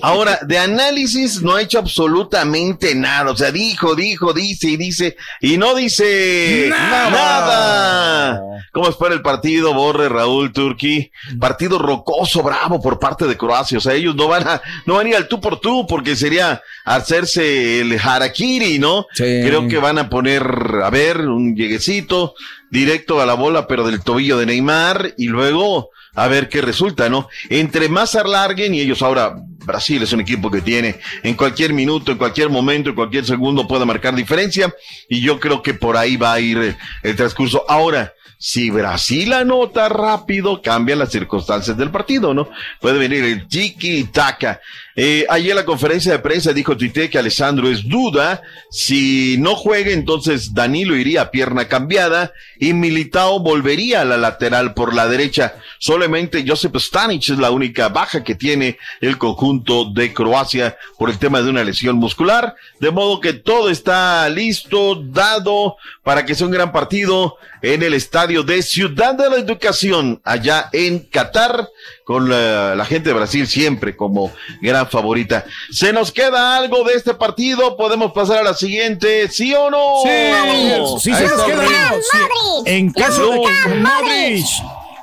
Ahora, de análisis no ha hecho absolutamente nada. O sea, dijo, dijo, dice y dice, y no dice nada. ¿Cómo espera el partido, Borre, Raúl, Turquí? Partido rocoso, bravo por parte de Croacia. O sea, ellos no van a, no van a ir al tú por tú porque sería hacerse el harakiri, ¿no? Creo que van a poner, a ver, un lleguecito directo a la bola, pero del tobillo de Neymar y luego a ver qué resulta, ¿no? Entre más alarguen y ellos ahora, Brasil es un equipo que tiene en cualquier minuto, en cualquier momento, en cualquier segundo puede marcar diferencia y yo creo que por ahí va a ir eh, el transcurso. Ahora, si Brasil anota rápido, cambian las circunstancias del partido, ¿no? Puede venir el tiki-taka. Eh, ayer en la conferencia de prensa dijo Tite que Alessandro es duda. Si no juega, entonces Danilo iría a pierna cambiada y Militao volvería a la lateral por la derecha. Solamente Josep Stanic es la única baja que tiene el conjunto de Croacia por el tema de una lesión muscular. De modo que todo está listo, dado para que sea un gran partido en el estadio de Ciudad de la Educación, allá en Qatar, con la, la gente de Brasil siempre como gran favorita. ¿Se nos queda algo de este partido? ¿Podemos pasar a la siguiente? ¿Sí o no? Sí, sí, se nos queda. Sí. En caso de que, Luka Modric.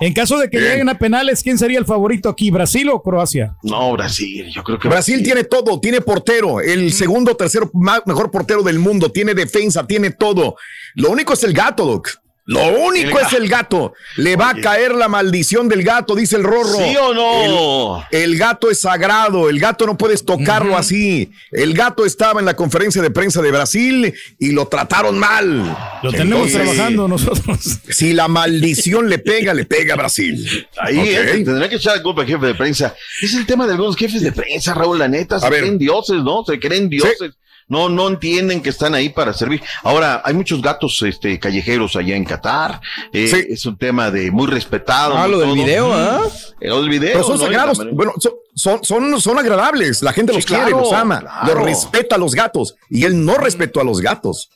En caso de que lleguen a penales, ¿quién sería el favorito aquí, Brasil o Croacia? No, Brasil, yo creo que Brasil tiene todo, tiene portero, el segundo, tercero mejor portero del mundo, tiene defensa, tiene todo. Lo único es el gato, Doc. Lo único El es el gato. Le va a caer la maldición del gato, dice el Rorro. ¿Sí o no? El, el gato es sagrado, el gato no puedes tocarlo así. El gato estaba en la conferencia de prensa de Brasil y lo trataron mal. Lo tenemos Entonces, trabajando nosotros. Si la maldición le pega, le pega a Brasil. Ahí Ok. eh, tendrá que echar culpa al jefe de prensa. Es el tema de algunos jefes de prensa, Raúl, la neta, se A ver. creen dioses, ¿no? Se creen dioses. No, no entienden que están ahí para servir. Ahora, hay muchos gatos este, callejeros allá en Qatar. Eh, Es un tema de muy respetado. Ah, lo del todo. video, ¿ah? Eh, Lo del video. Pero son ¿no? Sagrados. Bueno, son, son, son, son agradables. La gente Sí, los quiere, claro, los ama, claro. los respeta a los gatos. Y él no respetó a los gatos,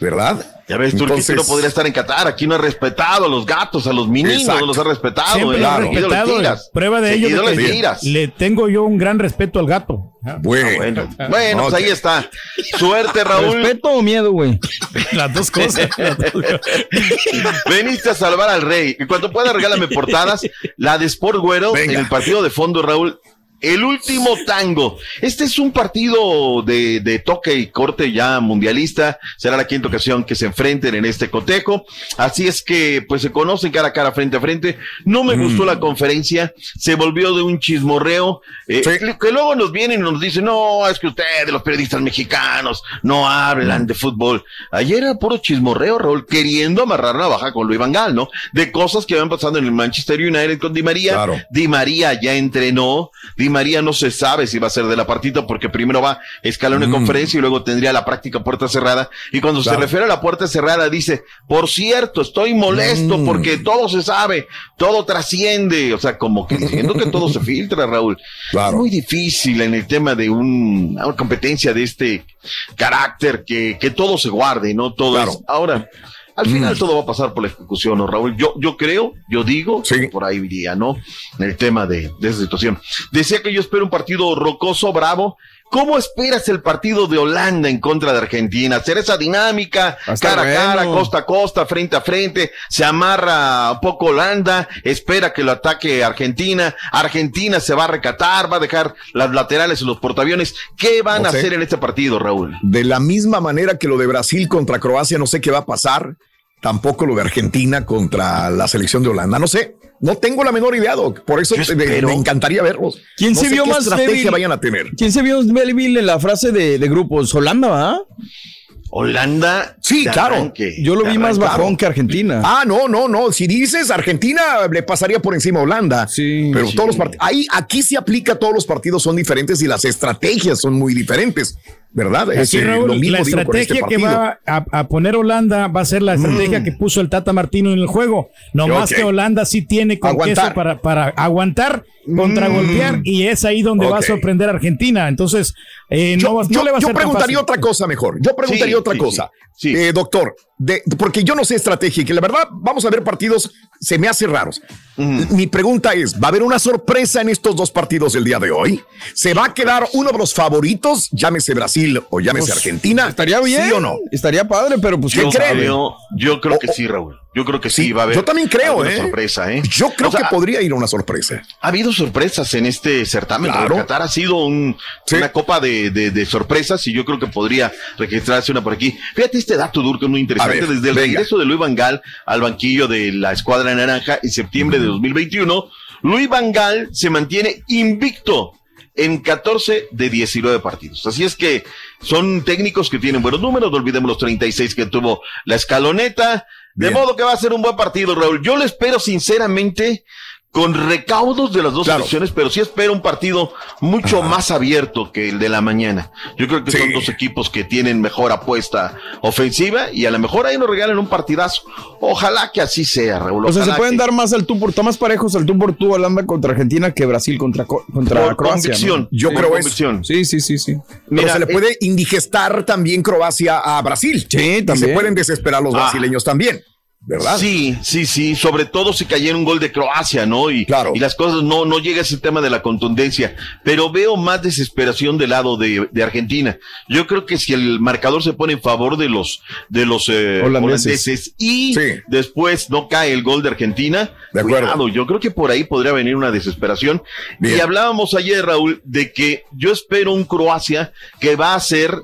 ¿verdad? Ya ves, tú Entonces- no podría estar en Qatar. Aquí no ha respetado a los gatos, a los meninos, Exacto. no los ha respetado. Siempre eh. le respetado. tiras. Prueba de ello de le que tiras. le tengo yo un gran respeto al gato. Bueno, bueno, bueno pues ahí está. Suerte, Raúl. ¿Respeto o miedo, güey? (laughs) (laughs) Las dos cosas. Veniste a salvar al rey. Y cuando pueda, regálame portadas. La de Sport Güero en el partido de fondo, Raúl. El último tango. Este es un partido de, de toque y corte ya mundialista. Será la quinta ocasión que se enfrenten en este cotejo. Así es que, pues se conocen cara a cara, frente a frente. No me gustó la conferencia. Se volvió de un chismorreo. eh, que, que luego nos vienen y nos dicen, no, es que ustedes, los periodistas mexicanos, no hablan de fútbol. Ayer era puro chismorreo, Raúl, queriendo amarrar navaja con Luis Van Gaal, ¿no? De cosas que van pasando en el Manchester United con Di María. Claro. Di María ya entrenó. Di María no se sabe si va a ser de la partita porque primero va a escalar una conferencia y luego tendría la práctica puerta cerrada. Y cuando Claro. se refiere a la puerta cerrada dice, por cierto, estoy molesto Mm. porque todo se sabe, todo trasciende. O sea, como que diciendo que todo se filtra, Raúl. Es muy difícil en el tema de un- una competencia de este carácter que, que todo se guarde, ¿no? Todo es- Ahora, al final Mm. todo va a pasar por la ejecución, ¿no, Raúl? Yo, yo creo, yo digo, por ahí iría, ¿no? El tema de, de esa situación. Decía que yo espero un partido rocoso, bravo, ¿Cómo esperas el partido de Holanda en contra de Argentina? Hacer esa dinámica, cara a cara, costa a costa, frente a frente, se amarra un poco Holanda, espera que lo ataque Argentina, Argentina se va a recatar, va a dejar las laterales en los portaaviones. ¿Qué van No a sé. hacer en este partido, Raúl? De la misma manera que lo de Brasil contra Croacia, no sé qué va a pasar. Tampoco lo de Argentina contra la selección de Holanda. No sé. No tengo la menor idea, Doc. Por eso me, encantaría verlos. ¿Quién No se sé vio qué más estrategia débil? vayan a tener? ¿Quién se vio débil en la frase de, de grupos? Holanda, ¿va? Holanda. Sí, claro. arranque. Yo lo vi más bajón claro. que Argentina. Ah, no, no, no. Si dices Argentina, le pasaría por encima a Holanda. Sí, Pero sí. todos los partidos. Ahí, aquí se aplica, todos los partidos son diferentes y las estrategias son muy diferentes. ¿Verdad? Aquí, eh, Raúl, lo mismo la este estrategia que partido. va a, a poner Holanda va a ser la estrategia que puso el Tata Martino en el juego. No más que Holanda sí tiene con Aguantar. queso para, para aguantar, contragolpear, y es ahí donde va a sorprender a Argentina. Entonces, eh, Yo, no, no yo- le va a yo tan preguntaría fácil. otra cosa mejor. Yo preguntaría Sí, otra sí, cosa. sí, sí. Eh, doctor, de- porque yo no sé estrategia y que la verdad vamos a ver partidos, se me hace raros. Mi pregunta es, ¿va a haber una sorpresa en estos dos partidos del día de hoy? ¿Se va a quedar uno de los favoritos, llámese Brasil o llámese Pues, Argentina? Estaría bien. ¿Sí o no? Estaría padre, pero pues ¿Qué cree? sabe. Creo- yo creo que sí, Raúl. Yo creo que sí, Sí, va a haber. yo también creo, ¿eh? sorpresa, ¿eh? Yo creo O sea, que podría ir a una sorpresa. Ha habido sorpresas en este certamen. Claro. Qatar ha sido un- Sí. una copa de, de- de sorpresas y yo creo que podría registrarse una por aquí. Fíjate este dato, Dur, que es muy interesante. Ver, Desde el venga. regreso de Luis Van Gaal al banquillo de la escuadra naranja en septiembre de 2021, Luis Van Gaal se mantiene invicto en 14 de 19 partidos. Así es que son técnicos que tienen buenos números, no olvidemos los 36 que tuvo la escaloneta. De modo que va a ser un buen partido, Raúl. Yo lo espero sinceramente con recaudos de las dos Claro. selecciones, pero sí espero un partido mucho más abierto que el de la mañana. Yo creo que Sí. son dos equipos que tienen mejor apuesta ofensiva y a lo mejor ahí nos regalan un partidazo. Ojalá que así sea, Raúl. O sea, se pueden que- dar más al tú por tú, más parejos al tú por tú Holanda contra Argentina que Brasil contra, Co- contra por Croacia. ¿no? convicción. Yo por creo eso. Sí, sí, sí, sí. Pero se le eh, puede indigestar también Croacia a Brasil. Sí, Y se también. pueden desesperar los Ah. brasileños también. ¿Verdad? Sí, sí, sí, sobre todo si cayera un gol de Croacia, ¿no? Y, Claro. y las cosas no, no llega ese tema de la contundencia, pero veo más desesperación del lado de, de Argentina. Yo creo que si el marcador se pone en favor de los, de los eh, Holandeses. holandeses y Sí. después no cae el gol de Argentina, De acuerdo. cuidado, yo creo que por ahí podría venir una desesperación. Bien. Y hablábamos ayer, Raúl, de que yo espero un Croacia que va a ser,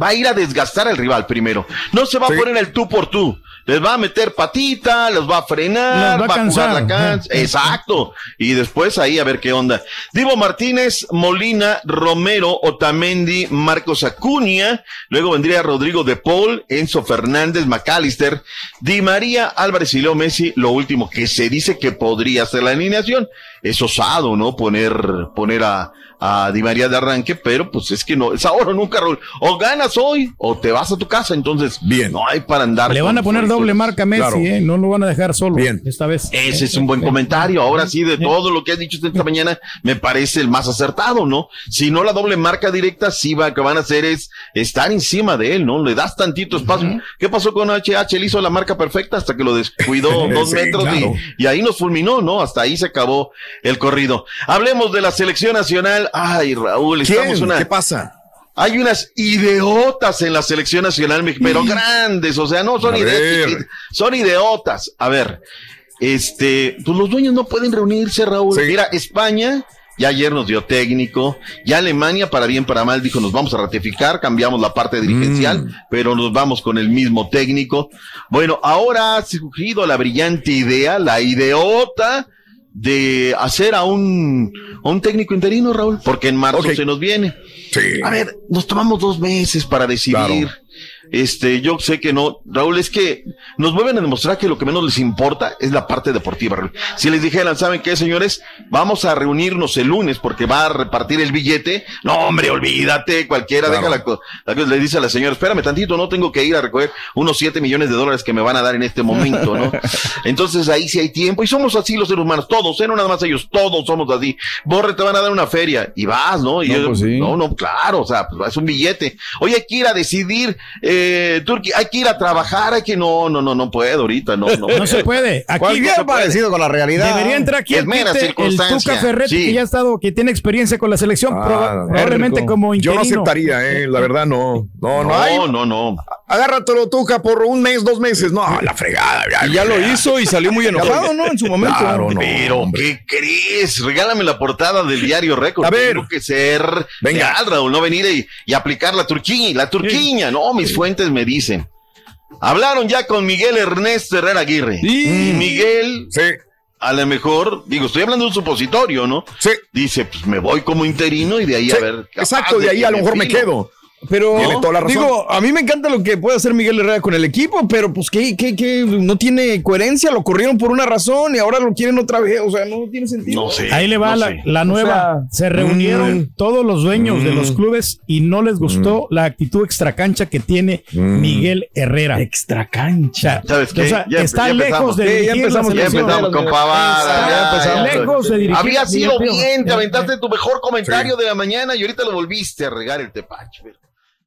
va a ir a desgastar al rival primero. No se va Sí. a poner el tú por tú. Les va a meter patita, los va a frenar, va a jugar la cansar. cancha. Exacto. Y después ahí a ver qué onda. Divo Martínez, Molina, Romero, Otamendi, Marcos Acuña. Luego vendría Rodrigo de Paul, Enzo Fernández, McAllister, Di María, Álvarez y Leo Messi. Lo último que se dice que podría ser la alineación. Es osado, ¿no? Poner, poner a, a Di María de arranque, pero pues es que no, es ahora o nunca, Raúl. O ganas hoy o te vas a tu casa. Entonces, Bien. no hay para andar. Le van a poner doble marca a Messi, Claro. eh, no lo van a dejar solo Bien. esta vez. Ese es un buen comentario. Ahora sí, de todo lo que has dicho esta mañana, me parece el más acertado, ¿no? Si no la doble marca directa, sí va, que van a hacer es estar encima de él, ¿no? Le das tantito espacio. ¿Qué pasó con HH? Él hizo la marca perfecta hasta que lo descuidó (laughs) dos Sí, metros claro. y, y ahí nos fulminó, ¿no? Hasta ahí se acabó el corrido. Hablemos de la selección nacional. Ay, Raúl, estamos una. ¿Qué pasa? Hay unas idiotas en la selección nacional, pero grandes, o sea, no son chiquitas, son idiotas. A ver, este, pues los dueños no pueden reunirse, Raúl. Sí. Mira, España ya ayer nos dio técnico, ya Alemania para bien para mal dijo nos vamos a ratificar, cambiamos la parte dirigencial, Mm. pero nos vamos con el mismo técnico. Bueno, ahora ha surgido la brillante idea, la ideota de hacer a un, a un técnico interino, Raúl, porque en marzo se nos viene. Sí. A ver, nos tomamos dos meses para decidir. Claro. Este, yo sé que no, Raúl, es que nos vuelven a demostrar que lo que menos les importa es la parte deportiva, Raúl. Si les dijeran, ¿saben qué, señores? Vamos a reunirnos el lunes porque va a repartir el billete. No, hombre, olvídate, cualquiera, Claro. deja la, le dice a la señora, espérame tantito, no tengo que ir a recoger unos 7 millones de dólares que me van a dar en este momento, ¿no? (laughs) Entonces ahí sí hay tiempo y somos así los seres humanos, todos, ¿eh? no nada más ellos, todos somos así. Borre, te van a dar una feria y vas, ¿no? Y No, yo- pues sí. no, no, claro, o sea, pues es un billete. Oye, hay que ir a decidir eh, Turki, hay que ir a trabajar, hay que no, no, no, no puedo ahorita, no, no. No se (laughs) puede. Aquí Cualquier no parecido con la realidad. Debería entrar aquí Es el, el circunstancia, Tuca Ferretti, sí. que ya ha estado, que tiene experiencia con la selección, Ah, proba- probablemente como Yo interino. no aceptaría, eh, la verdad no. No, no, No, hay. no, no. Agárratelo, Tuca, por un mes, dos meses. No, la fregada. Y ya lo hizo y salió muy enojado, ¿no? En su momento. Claro, no. Pero, ¿qué crees? Regálame la portada del diario Récord. A ver. Tengo que ser Venga. real, Raúl, no venir y, y aplicar la turquía, la turquiña. No, mis fuentes me dicen. Hablaron ya con Miguel Ernesto Herrera Aguirre. Y Miguel, Sí, a lo mejor, digo, estoy hablando de un supositorio, ¿no? sí. Dice, pues me voy como interino y de ahí sí. a ver. Exacto, de ahí a lo mejor me quedo. Pero Tiene toda la razón. digo, a mí me encanta lo que puede hacer Miguel Herrera con el equipo, pero pues que, que, que no tiene coherencia, lo corrieron por una razón y ahora lo quieren otra vez, o sea, no tiene sentido. No sé. Ahí le va no la, sé. la nueva. se reunieron mm, todos los dueños de los mm, clubes y no les gustó la actitud extracancha que tiene Mm. Miguel Herrera. Extra cancha. O sea, ¿Sabes qué? o sea, Ya está ya lejos de Sí, ya dirigir empezamos, Ya empezamos con ya empezamos. lejos de dirigir. Había sido bien, te aventaste tu mejor comentario de la mañana y ahorita lo volviste a regar el tepache.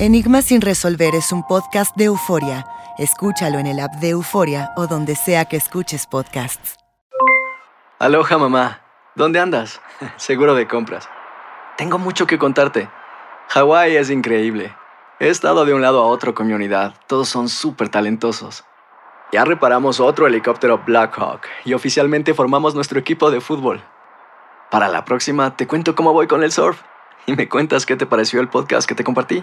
Enigma sin resolver es un podcast de euforia. Escúchalo en el app de Euforia o donde sea que escuches podcasts. Aloha mamá, ¿dónde andas? (laughs) Seguro de compras. Tengo mucho que contarte. Hawái es increíble. He estado de un lado a otro con mi unidad. Todos son súper talentosos. Ya reparamos otro helicóptero Blackhawk y oficialmente formamos nuestro equipo de fútbol. Para la próxima te cuento cómo voy con el surf y me cuentas qué te pareció el podcast que te compartí,